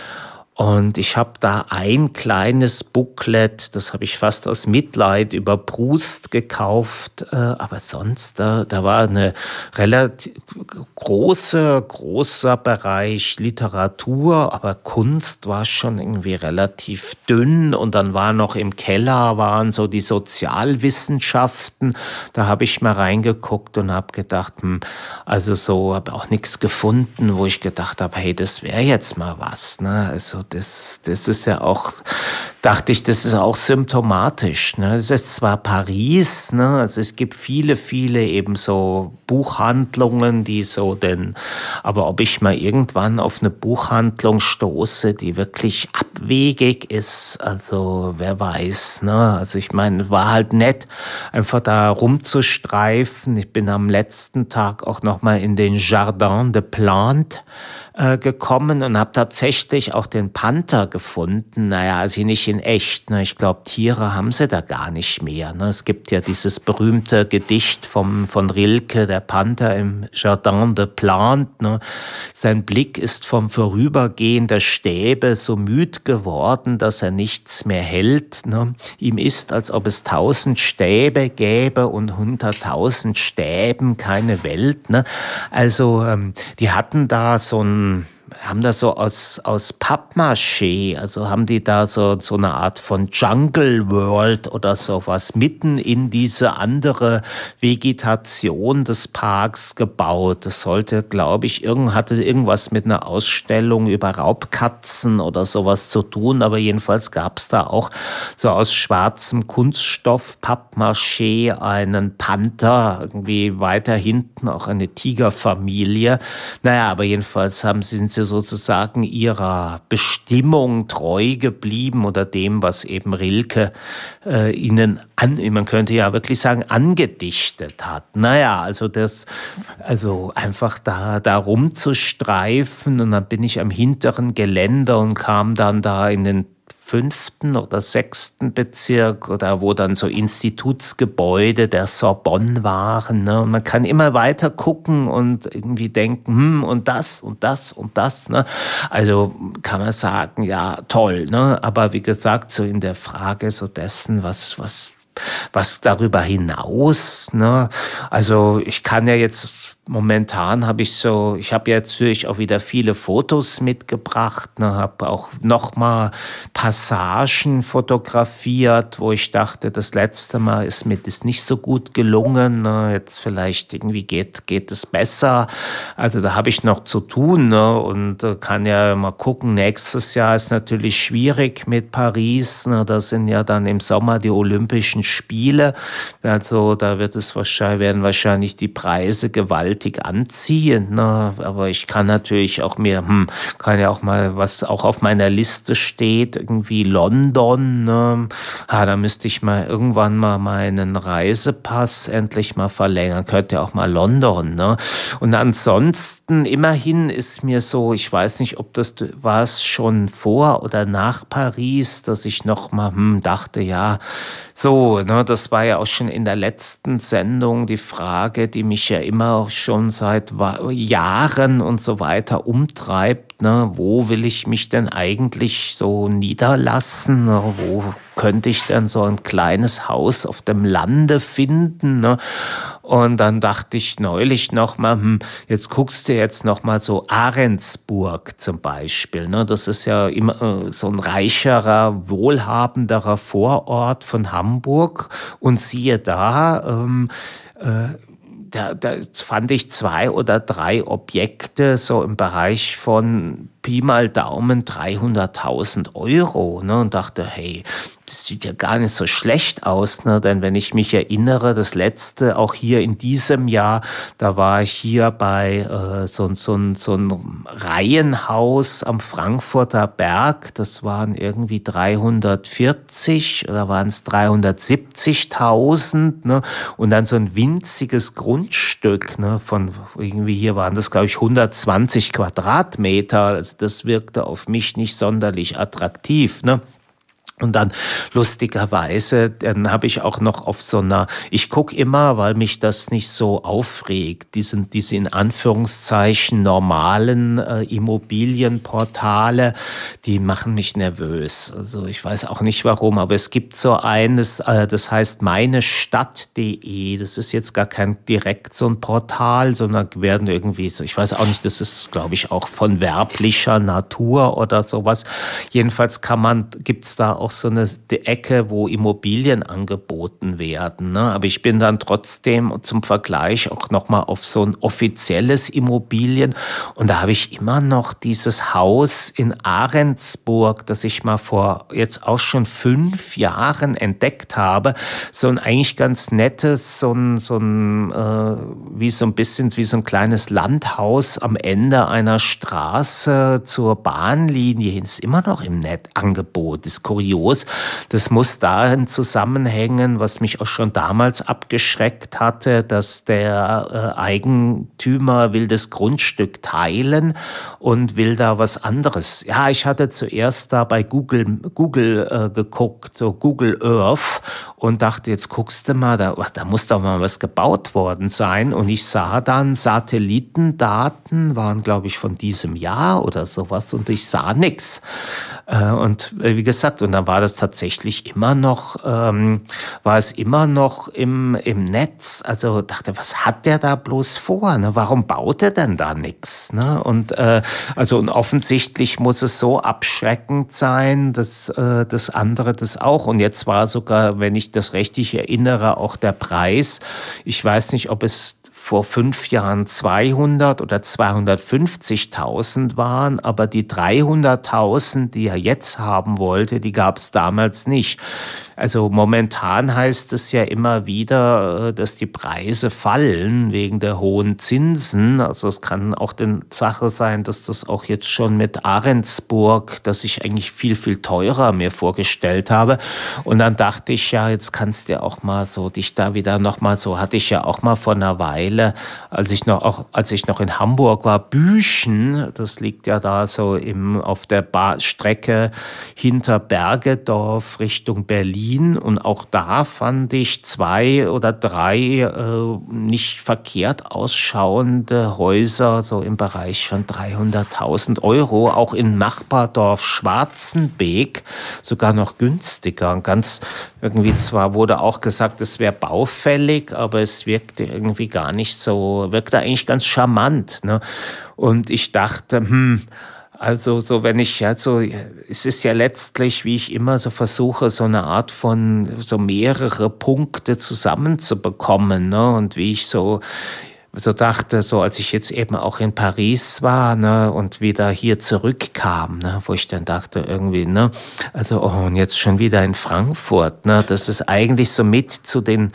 Und ich habe da ein kleines Booklet, das habe ich fast aus Mitleid über Proust gekauft, äh, aber sonst, da, da war eine relativ große, großer Bereich Literatur, aber Kunst war schon irgendwie relativ dünn und dann war noch im Keller waren so die Sozialwissenschaften, da habe ich mal reingeguckt und habe gedacht, hm, also so, habe auch nichts gefunden, wo ich gedacht habe, hey, das wäre jetzt mal was, ne? Also das, das ist ja auch, dachte ich, das ist auch symptomatisch. Ne? Es ist zwar Paris, ne? also es gibt viele, viele eben so Buchhandlungen, die so denn, aber ob ich mal irgendwann auf eine Buchhandlung stoße, die wirklich abwegig ist, also wer weiß. Ne? Also ich meine, war halt nett, einfach da rumzustreifen. Ich bin am letzten Tag auch noch mal in den Jardin de Plantes äh, gekommen und habe tatsächlich auch den Panther gefunden. Naja, also nicht in echt. Ne? Ich glaube, Tiere haben sie da gar nicht mehr. Ne? Es gibt ja dieses berühmte Gedicht vom, von Rilke, der Panther im Jardin de Plantes. Ne? Sein Blick ist vom Vorübergehen der Stäbe so müd geworden, dass er nichts mehr hält. Ne? Ihm ist, als ob es tausend Stäbe gäbe und hunderttausend Stäben keine Welt. Ne? Also ähm, die hatten da so ein Mm. Haben das so aus, aus Pappmaché, also haben die da so, so eine Art von Jungle World oder sowas mitten in diese andere Vegetation des Parks gebaut. Das sollte, glaube ich, irgend, hatte irgendwas mit einer Ausstellung über Raubkatzen oder sowas zu tun, aber jedenfalls gab es da auch so aus schwarzem Kunststoff Pappmaché einen Panther, irgendwie weiter hinten auch eine Tigerfamilie. Naja, aber jedenfalls haben sind sie sozusagen ihrer Bestimmung treu geblieben oder dem, was eben Rilke äh, ihnen an, man könnte ja wirklich sagen, angedichtet hat. Naja, also das, also einfach da, da rumzustreifen und dann bin ich am hinteren Geländer und kam dann da in den fünften oder sechsten Bezirk oder wo dann so Institutsgebäude der Sorbonne waren. Ne? Und man kann immer weiter gucken und irgendwie denken, hm, und das und das und das. Ne? Also kann man sagen, ja, toll. Ne? Aber wie gesagt, so in der Frage so dessen, was, was was darüber hinaus, ne? Also ich kann ja jetzt momentan habe ich so, ich habe jetzt natürlich auch wieder viele Fotos mitgebracht, ne, habe auch nochmal Passagen fotografiert, wo ich dachte, das letzte Mal ist mir das nicht so gut gelungen, ne, jetzt vielleicht irgendwie geht, geht es besser. Also da habe ich noch zu tun ne, und äh, kann ja mal gucken, nächstes Jahr ist natürlich schwierig mit Paris, ne, da sind ja dann im Sommer die Olympischen Spiele, also da wird es wahrscheinlich, werden wahrscheinlich die Preise gewaltig gewaltig anziehend. Ne? Aber ich kann natürlich auch mir, hm, kann ja auch mal, was auch auf meiner Liste steht, irgendwie London. Ne? Ah, da müsste ich mal irgendwann mal meinen Reisepass endlich mal verlängern. Könnte ja auch mal London. Ne? Und ansonsten, immerhin ist mir so, ich weiß nicht, ob das war es schon vor oder nach Paris, dass ich noch mal hm, dachte, ja, so, ne, das war ja auch schon in der letzten Sendung die Frage, die mich ja immer schon seit Jahren und so weiter umtreibt. Ne, wo will ich mich denn eigentlich so niederlassen? Ne, wo könnte ich denn so ein kleines Haus auf dem Lande finden? Ne? Und dann dachte ich neulich noch mal, hm, jetzt guckst du jetzt noch mal so Ahrensburg zum Beispiel. Ne? Das ist ja immer äh, so ein reicherer, wohlhabenderer Vorort von Hamburg. Und siehe da, ähm, äh, da, da fand ich zwei oder drei Objekte so im Bereich von Pi mal Daumen 300.000 Euro ne, und dachte, hey, das sieht ja gar nicht so schlecht aus, ne? denn wenn ich mich erinnere, das letzte, auch hier in diesem Jahr, da war ich hier bei äh, so, so, so ein Reihenhaus am Frankfurter Berg, das waren irgendwie 340 oder waren es 370.000 ne? und dann so ein winziges Grundstück ne? von irgendwie hier waren das, glaube ich, 120 Quadratmeter, also das wirkte auf mich nicht sonderlich attraktiv. Ne? Und dann lustigerweise, dann habe ich auch noch auf so einer, ich gucke immer, weil mich das nicht so aufregt, diesen, diese in Anführungszeichen normalen äh, Immobilienportale, die machen mich nervös. Also ich weiß auch nicht warum, aber es gibt so eines, äh, das heißt meinestadt.de. Das ist jetzt gar kein direkt so ein Portal, sondern werden irgendwie so, ich weiß auch nicht, das ist, glaube ich, auch von werblicher Natur oder sowas. Jedenfalls kann man, gibt's da auch auch so eine Ecke, wo Immobilien angeboten werden. Ne? Aber ich bin dann trotzdem zum Vergleich auch nochmal auf so ein offizielles Immobilien. Und da habe ich immer noch dieses Haus in Ahrensburg, das ich mal vor jetzt auch schon fünf Jahren entdeckt habe. So ein eigentlich ganz nettes, so ein, so ein äh, wie so ein bisschen wie so ein kleines Landhaus am Ende einer Straße zur Bahnlinie. Ist immer noch im Netangebot. Das ist kurios. Das muss darin zusammenhängen, was mich auch schon damals abgeschreckt hatte, dass der äh, Eigentümer will das Grundstück teilen und will da was anderes. Ja, ich hatte zuerst da bei Google, Google äh, geguckt, so Google Earth und dachte, jetzt guckst du mal, da, da muss doch mal was gebaut worden sein. Und ich sah dann, Satellitendaten waren, glaube ich, von diesem Jahr oder sowas und ich sah nichts. Äh, und äh, wie gesagt, und dann war das tatsächlich immer noch, ähm, war es immer noch im, im Netz. Also dachte, was hat der da bloß vor? Ne? Warum baut er denn da nichts? Ne? Und äh, also und offensichtlich muss es so abschreckend sein, dass äh, das andere das auch. Und jetzt war sogar, wenn ich das richtig erinnere, auch der Preis. Ich weiß nicht, ob es vor fünf Jahren 200 oder 250.000 waren, aber die 300.000, die er jetzt haben wollte, die gab es damals nicht. Also momentan heißt es ja immer wieder, äh, dass die Preise fallen wegen der hohen Zinsen. Also es kann auch die Sache sein, dass das auch jetzt schon mit Ahrensburg, dass ich eigentlich viel, viel teurer mir vorgestellt habe. Und dann dachte ich ja, jetzt kannst du auch mal so dich da wieder nochmal so, hatte ich ja auch mal vor einer Weile, als ich noch, auch als ich noch in Hamburg war, Büchen, das liegt ja da so im, auf der ba Strecke hinter Bergedorf Richtung Berlin Berlin und auch da fand ich zwei oder drei äh, nicht verkehrt ausschauende Häuser, so im Bereich von 300.000 Euro, auch in Nachbardorf Schwarzenbeek, sogar noch günstiger. Ganz irgendwie zwar wurde auch gesagt, es wäre baufällig, aber es wirkte irgendwie gar nicht so, wirkte eigentlich ganz charmant. Ne? Und ich dachte, hm, also so, wenn ich ja so, es ist ja letztlich, wie ich immer so versuche, so eine Art von so mehrere Punkte zusammenzubekommen. Ne? Und wie ich so so dachte, so als ich jetzt eben auch in Paris war ne, und wieder hier zurückkam, ne, wo ich dann dachte irgendwie, ne, also oh, und jetzt schon wieder in Frankfurt, ne, das ist eigentlich so mit zu den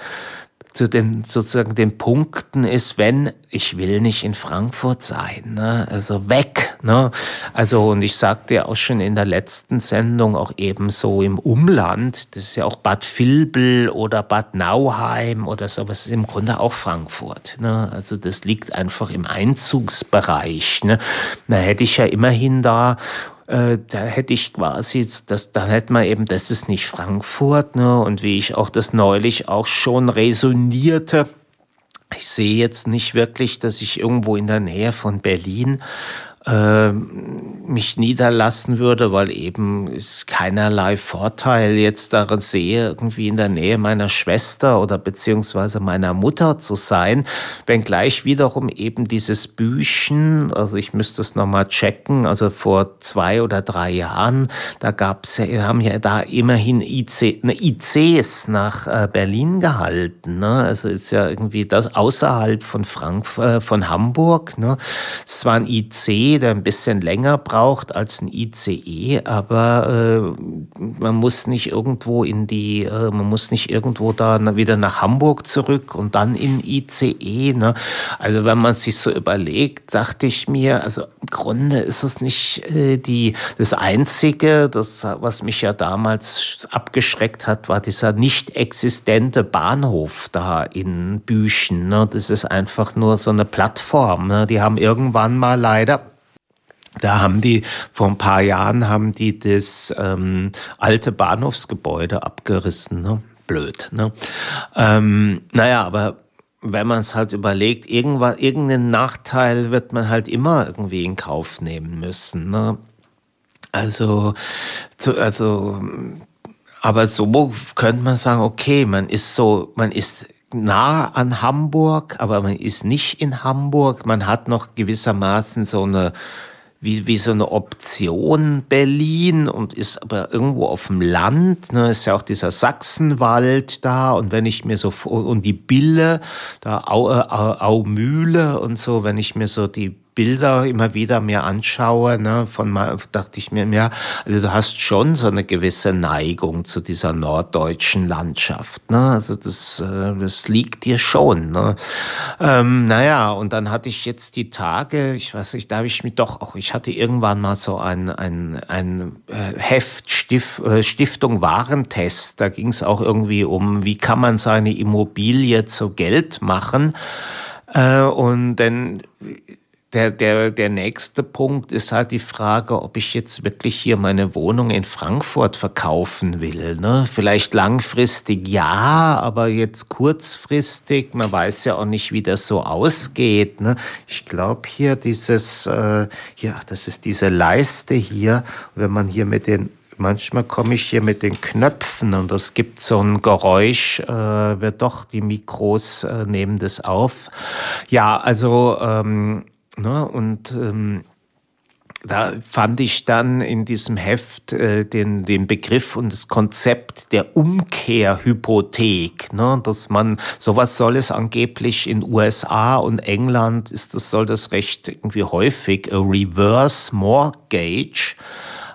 zu den sozusagen den Punkten ist, wenn ich will nicht in Frankfurt sein, ne? also weg. Ne? Also und ich sagte ja auch schon in der letzten Sendung auch eben so im Umland, das ist ja auch Bad Vilbel oder Bad Nauheim oder sowas, ist im Grunde auch Frankfurt. Ne? Also das liegt einfach im Einzugsbereich. Ne? Da hätte ich ja immerhin da äh, da hätte ich quasi, das, da hätte man eben, das ist nicht Frankfurt, ne? Und wie ich auch das neulich auch schon resonierte, ich sehe jetzt nicht wirklich, dass ich irgendwo in der Nähe von Berlin äh, mich niederlassen würde, weil eben es keinerlei Vorteil jetzt darin sehe, irgendwie in der Nähe meiner Schwester oder beziehungsweise meiner Mutter zu sein, wenngleich wiederum eben dieses Büchen, also ich müsste es nochmal checken, also vor zwei oder drei Jahren, da gab's ja, haben ja da immerhin IC, ne, ICs nach äh, Berlin gehalten, ne? also ist ja irgendwie das außerhalb von Frankfurt, äh, von Hamburg, ne? es war ein IC, der ein bisschen länger braucht als ein ICE, aber äh, man muss nicht irgendwo in die, äh, man muss nicht irgendwo da wieder nach Hamburg zurück und dann in ICE. Ne? Also wenn man sich so überlegt, dachte ich mir, also im Grunde ist es nicht äh, die, das Einzige, das, was mich ja damals abgeschreckt hat, war dieser nicht existente Bahnhof da in Büchen. Ne? Das ist einfach nur so eine Plattform. Ne? Die haben irgendwann mal leider da haben die, vor ein paar Jahren haben die das ähm, alte Bahnhofsgebäude abgerissen. Ne? Blöd. Ne? Ähm, naja, aber wenn man es halt überlegt, irgendwann, irgendeinen Nachteil wird man halt immer irgendwie in Kauf nehmen müssen. Ne? Also, zu, also, aber so könnte man sagen, okay, man ist so, man ist nah an Hamburg, aber man ist nicht in Hamburg. Man hat noch gewissermaßen so eine wie, wie so eine Option Berlin und ist aber irgendwo auf dem Land. Ne, ist ja auch dieser Sachsenwald da und wenn ich mir so und die Bille, da Au, äh, Aumühle und so, wenn ich mir so die Bilder immer wieder mir anschaue, ne, von mal dachte ich mir, ja, also du hast schon so eine gewisse Neigung zu dieser norddeutschen Landschaft, ne, also das, äh, das liegt dir schon, ne. Ähm, naja, und dann hatte ich jetzt die Tage, ich weiß nicht, da habe ich mich doch auch, ich hatte irgendwann mal so ein, ein, ein äh, Heft, Stif, äh, Stiftung Warentest, da ging es auch irgendwie um, wie kann man seine Immobilie zu Geld machen, äh, und dann der, der, der nächste Punkt ist halt die Frage, ob ich jetzt wirklich hier meine Wohnung in Frankfurt verkaufen will. Ne? Vielleicht langfristig ja, aber jetzt kurzfristig, man weiß ja auch nicht, wie das so ausgeht. Ne? Ich glaube hier dieses, äh, ja, das ist diese Leiste hier, wenn man hier mit den Manchmal komme ich hier mit den Knöpfen und es gibt so ein Geräusch, äh, wird doch die Mikros äh, nehmen das auf. Ja, also ähm, Ne? Und ähm, da fand ich dann in diesem Heft äh, den, den Begriff und das Konzept der Umkehrhypothek, ne? dass man, sowas soll es angeblich in USA und England, ist das, soll das recht irgendwie häufig, a reverse mortgage,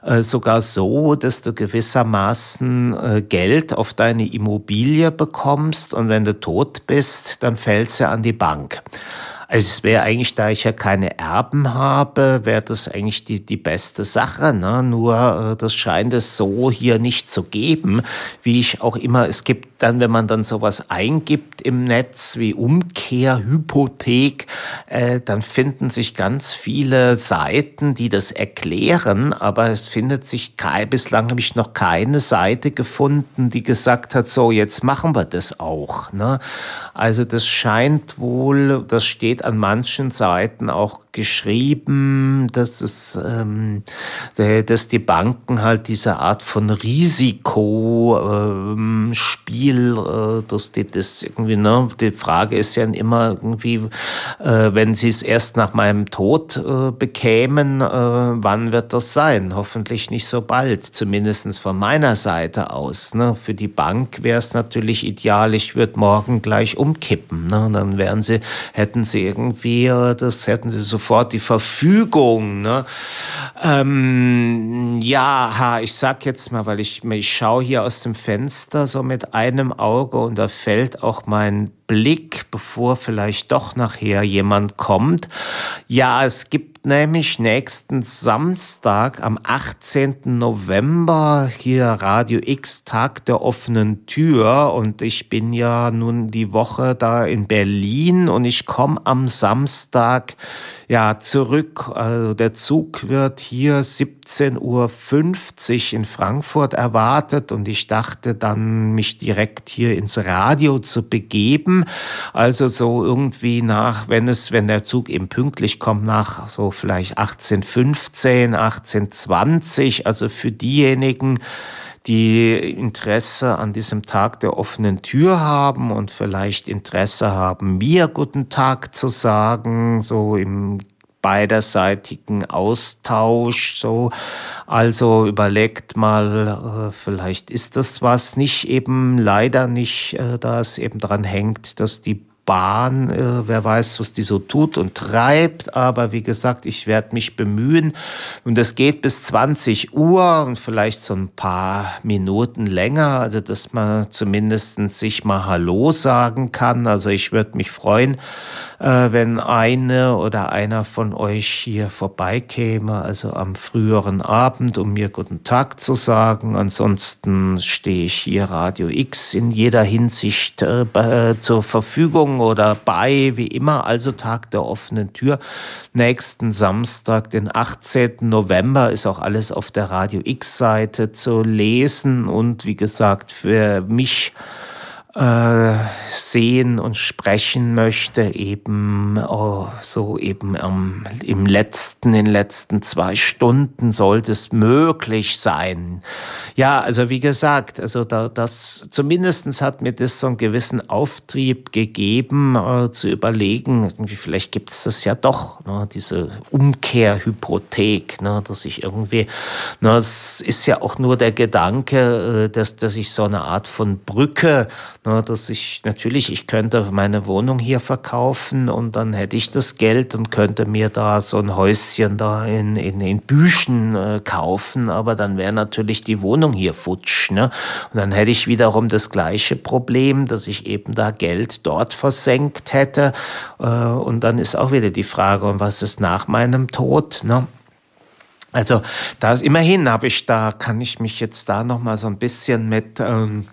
äh, sogar so, dass du gewissermaßen äh, Geld auf deine Immobilie bekommst und wenn du tot bist, dann fällt sie an die Bank. Also es wäre eigentlich, da ich ja keine Erben habe, wäre das eigentlich die, die beste Sache. Ne? Nur äh, das scheint es so hier nicht zu geben, wie ich auch immer, es gibt dann, wenn man dann sowas eingibt im Netz wie Umkehrhypothek, äh, dann finden sich ganz viele Seiten, die das erklären, aber es findet sich kein, bislang habe ich noch keine Seite gefunden, die gesagt hat, so jetzt machen wir das auch. Ne? Also das scheint wohl, das steht an manchen Seiten auch geschrieben, dass es, ähm, dass die Banken halt diese Art von Risikospiel, äh, dass die das irgendwie, ne, die Frage ist ja immer irgendwie, äh, wenn sie es erst nach meinem Tod äh, bekämen, äh, wann wird das sein? Hoffentlich nicht so bald, zumindest von meiner Seite aus. Ne? Für die Bank wäre es natürlich ideal, ich würde morgen gleich umkippen. Ne? Dann wären sie, hätten sie irgendwie, äh, das hätten sie sofort die Verfügung. Ne? Ähm, ja, ich sag jetzt mal, weil ich, ich schaue hier aus dem Fenster so mit einem Auge und da fällt auch mein Blick, bevor vielleicht doch nachher jemand kommt. Ja, es gibt nämlich nächsten Samstag am 18. November hier Radio X Tag der offenen Tür und ich bin ja nun die Woche da in Berlin und ich komme am Samstag ja, zurück. Also der Zug wird hier 17.50 Uhr in Frankfurt erwartet und ich dachte dann, mich direkt hier ins Radio zu begeben. Also so irgendwie nach, wenn es, wenn der Zug eben pünktlich kommt, nach so vielleicht 18.15, 18.20, also für diejenigen, die Interesse an diesem Tag der offenen Tür haben und vielleicht Interesse haben, mir guten Tag zu sagen, so im beiderseitigen Austausch, so. Also überlegt mal, äh, vielleicht ist das was nicht eben leider nicht, äh, da es eben dran hängt, dass die Bahn, äh, wer weiß, was die so tut und treibt. Aber wie gesagt, ich werde mich bemühen. Und das geht bis 20 Uhr und vielleicht so ein paar Minuten länger, also dass man zumindest sich mal Hallo sagen kann. Also ich würde mich freuen, äh, wenn eine oder einer von euch hier vorbeikäme, also am früheren Abend, um mir guten Tag zu sagen. Ansonsten stehe ich hier Radio X in jeder Hinsicht äh, zur Verfügung oder bei, wie immer, also Tag der offenen Tür. Nächsten Samstag, den 18. November, ist auch alles auf der Radio X-Seite zu lesen und wie gesagt, für mich äh, sehen und sprechen möchte, eben oh, so eben ähm, im letzten, in den letzten zwei Stunden sollte es möglich sein. Ja, also wie gesagt, also da, das zumindestens hat mir das so einen gewissen Auftrieb gegeben, äh, zu überlegen, vielleicht gibt es das ja doch, ne, diese Umkehrhypothek, ne, dass ich irgendwie, ne, es ist ja auch nur der Gedanke, äh, dass, dass ich so eine Art von Brücke Ne, dass ich natürlich, ich könnte meine Wohnung hier verkaufen und dann hätte ich das Geld und könnte mir da so ein Häuschen da in, in, in Büchen äh, kaufen, aber dann wäre natürlich die Wohnung hier futsch. Ne? Und dann hätte ich wiederum das gleiche Problem, dass ich eben da Geld dort versenkt hätte. Äh, und dann ist auch wieder die Frage, und was ist nach meinem Tod? Ne? Also da ist immerhin habe ich da kann ich mich jetzt da noch mal so ein bisschen mit ähm,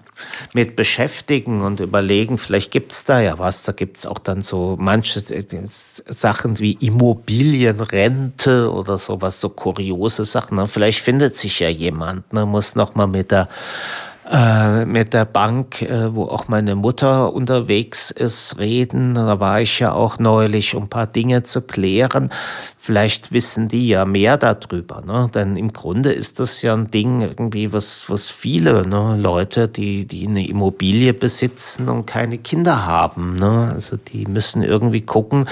mit beschäftigen und überlegen, vielleicht gibt es da ja was. Da gibt es auch dann so manche äh, Sachen wie Immobilienrente oder sowas, so kuriose Sachen. Ne? Vielleicht findet sich ja jemand, ne? muss noch mal mit der äh, mit der Bank, äh, wo auch meine Mutter unterwegs ist, reden. Da war ich ja auch neulich, um ein paar Dinge zu klären. Vielleicht wissen die ja mehr darüber, ne? denn im Grunde ist das ja ein Ding irgendwie, was, was viele ne? Leute, die, die eine Immobilie besitzen und keine Kinder haben, ne? also die müssen irgendwie gucken,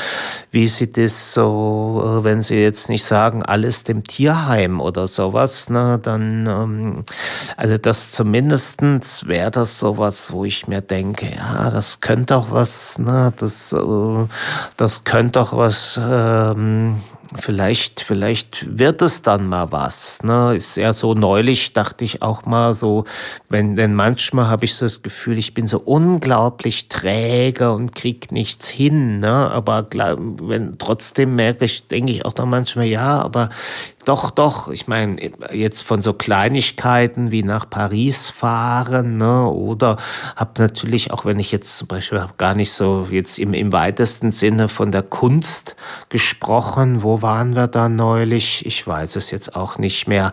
wie sie das so, äh, wenn sie jetzt nicht sagen, alles dem Tierheim oder sowas, ne? dann, ähm, also das zumindestens wäre das sowas, wo ich mir denke, ja, das könnte auch was, ne? das, äh, das könnte auch was, ähm, vielleicht, vielleicht wird es dann mal was. Ne? Ist ja so neulich, dachte ich auch mal so, wenn, denn manchmal habe ich so das Gefühl, ich bin so unglaublich träge und krieg nichts hin. Ne? Aber wenn, trotzdem merke ich, denke ich auch noch manchmal, ja, aber doch, doch. Ich meine, jetzt von so Kleinigkeiten wie nach Paris fahren, ne? oder habe natürlich auch, wenn ich jetzt zum Beispiel gar nicht so jetzt im, im weitesten Sinne von der Kunst gesprochen, wo waren wir da neulich? Ich weiß es jetzt auch nicht mehr.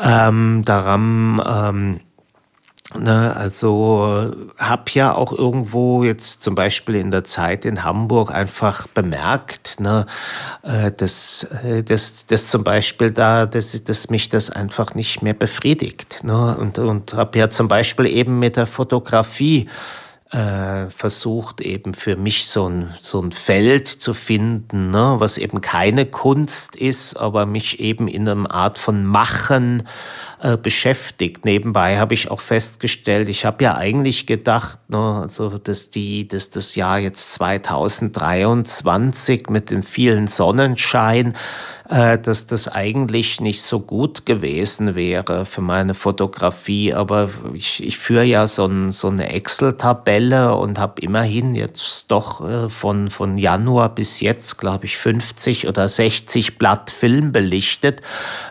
Ähm, daran ähm, Ne, also habe ja auch irgendwo jetzt zum Beispiel in der Zeit in Hamburg einfach bemerkt, ne, äh, dass, äh, dass, dass zum Beispiel da, dass, dass mich das einfach nicht mehr befriedigt. Ne, und und habe ja zum Beispiel eben mit der Fotografie äh, versucht, eben für mich so ein, so ein Feld zu finden, ne, was eben keine Kunst ist, aber mich eben in einer Art von Machen äh, beschäftigt. Nebenbei habe ich auch festgestellt, ich habe ja eigentlich gedacht, ne, also dass die, dass das Jahr jetzt 2023 mit dem vielen Sonnenschein äh, dass das eigentlich nicht so gut gewesen wäre für meine Fotografie. Aber ich, ich führe ja so, ein, so eine Excel-Tabelle und habe immerhin jetzt doch äh, von, von Januar bis jetzt, glaube ich, 50 oder 60 Blatt Film belichtet.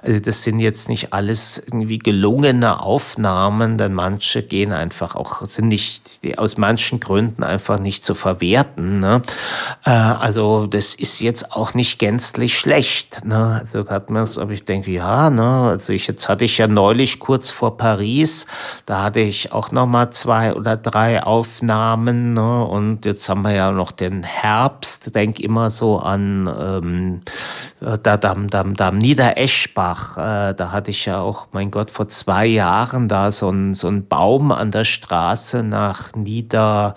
Also das sind jetzt nicht alles irgendwie gelungene Aufnahmen, denn manche gehen einfach auch, sind nicht aus manchen Gründen einfach nicht zu verwerten. Ne? Äh, also das ist jetzt auch nicht gänzlich schlecht. Ne? Also hat man aber ich denke, ja, ne, also ich jetzt hatte ich ja neulich kurz vor Paris, da hatte ich auch noch mal zwei oder drei Aufnahmen, ne? Und jetzt haben wir ja noch den Herbst, denk immer so an ähm, äh, da, da, da, da am Niedereschbach, äh, da hatte ich ja auch, mein Gott, vor zwei Jahren da so ein, so ein Baum an der Straße nach Nieder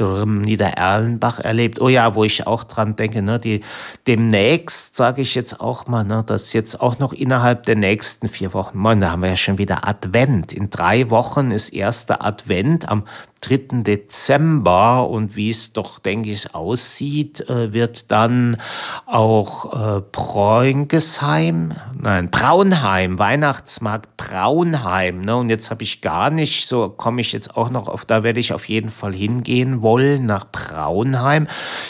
Niedererlenbach erlebt. Oh ja, wo ich auch dran denke, ne, die, demnächst sage ich jetzt auch mal, ne, dass jetzt auch noch innerhalb der nächsten vier Wochen, man, da haben wir ja schon wieder Advent. In drei Wochen ist erster Advent. Am 3. Dezember und wie es doch, denke ich, aussieht, äh, wird dann auch äh, Preungesheim, nein, Braunheim, Weihnachtsmarkt Braunheim. Ne? Und jetzt habe ich gar nicht, so komme ich jetzt auch noch auf, da werde ich auf jeden Fall hingehen Wolln nach Braunheim.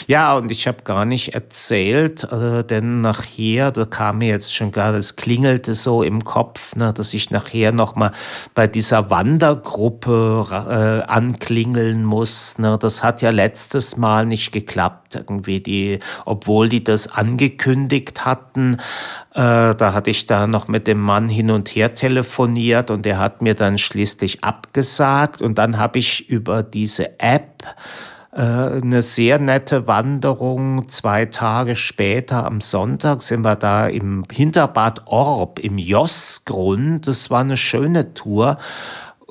Ja, und ich habe gar nicht erzählt, äh, denn nachher, da kam mir jetzt schon gar, das klingelte so im Kopf, ne, dass ich nachher nochmal bei dieser Wandergruppe äh, anklingeln muss. Ne. Das hat ja letztes Mal nicht geklappt, irgendwie die, obwohl die das angekündigt hatten. Äh, da hatte ich da noch mit dem Mann hin und her telefoniert und der hat mir dann schließlich abgesagt. Und dann habe ich über diese App äh, eine sehr nette Wanderung. Zwei Tage später am Sonntag sind wir da im Hinterbad Orb im Jossgrund. Das war eine schöne Tour.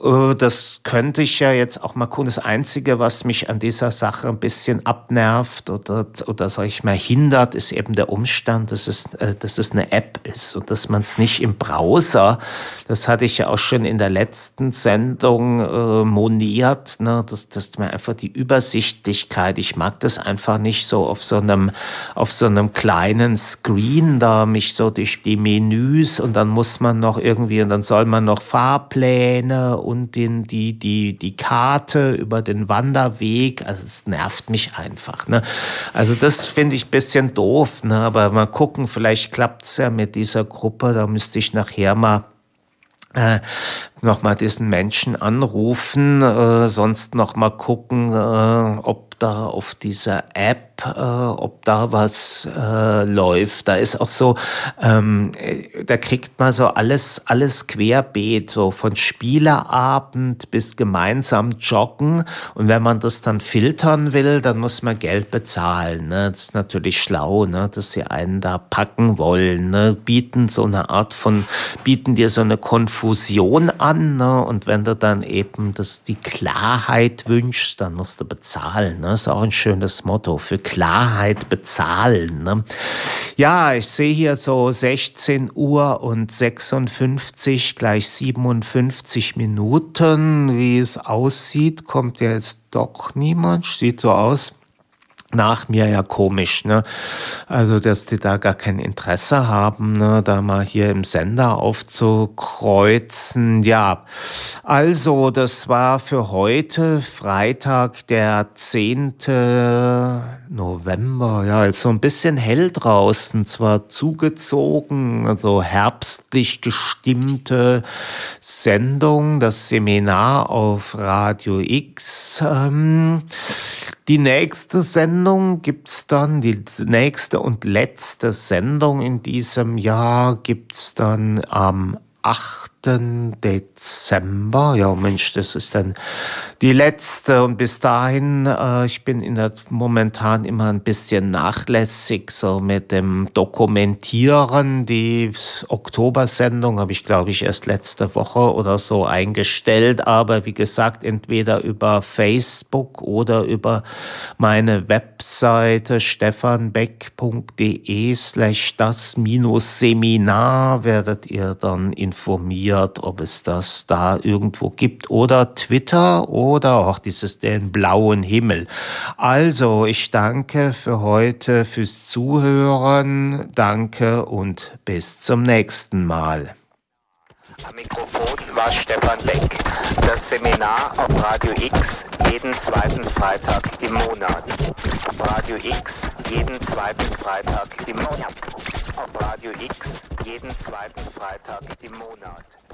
Äh, das könnte ich ja jetzt auch mal gucken. Das Einzige, was mich an dieser Sache ein bisschen abnervt oder, oder sag ich mal, hindert, ist eben der Umstand, dass es, äh, dass es eine App ist und dass man es nicht im Browser, das hatte ich ja auch schon in der letzten Sendung äh, moniert, ne, dass, dass mir einfach die Übersichtlichkeit, ich mag das einfach nicht so auf so einem, auf so einem kleinen Screen da, mich so durch die Menüs und dann muss man noch irgendwie, und dann soll man noch Fahrpläne und den, die, die, die Karte über den Wanderweg. Also es nervt mich einfach. Ne? Also das finde ich ein bisschen doof. Ne? Aber mal gucken, vielleicht klappt es ja mit dieser Gruppe. Da müsste ich nachher mal äh, nochmal diesen Menschen anrufen, äh, sonst nochmal gucken, äh, ob da auf dieser App äh, ob da was äh, läuft. Da ist auch so, ähm, da kriegt man so alles, alles querbeet, so von Spielerabend bis gemeinsam joggen. Und wenn man das dann filtern will, dann muss man Geld bezahlen. Ne? Das ist natürlich schlau, ne? dass sie einen da packen wollen, ne? bieten so eine Art von, bieten dir so eine Konfusion an. Ne? Und wenn du dann eben das, die Klarheit wünschst, dann musst du bezahlen. Ne? Das ist auch ein schönes Motto für Klarheit bezahlen. Ne? Ja, ich sehe hier so 16 Uhr und 56 gleich 57 Minuten. Wie es aussieht, kommt jetzt doch niemand. Sieht so aus nach mir ja komisch, ne? Also, dass die da gar kein Interesse haben, ne, da mal hier im Sender aufzukreuzen. Ja, also, das war für heute Freitag, der 10. November. Ja, ist so ein bisschen hell draußen, zwar zugezogen, also herbstlich gestimmte Sendung, das Seminar auf Radio X. Ähm, die nächste Sendung gibt's dann, die nächste und letzte Sendung in diesem Jahr gibt's dann am 8. Dezember. Ja, Mensch, das ist dann die letzte. Und bis dahin, äh, ich bin in der momentan immer ein bisschen nachlässig, so mit dem Dokumentieren. Die Oktobersendung habe ich, glaube ich, erst letzte Woche oder so eingestellt. Aber wie gesagt, entweder über Facebook oder über meine Webseite stefanbeck.de slash das minus Seminar werdet ihr dann informiert, ob es das da irgendwo gibt oder Twitter oder auch dieses den blauen Himmel. Also, ich danke für heute fürs Zuhören. Danke und bis zum nächsten Mal. Am Mikrofon war Stefan Beck. Das Seminar auf Radio X jeden zweiten Freitag im Monat. Auf Radio X jeden zweiten Freitag im Monat. Auf Radio X jeden zweiten Freitag im Monat.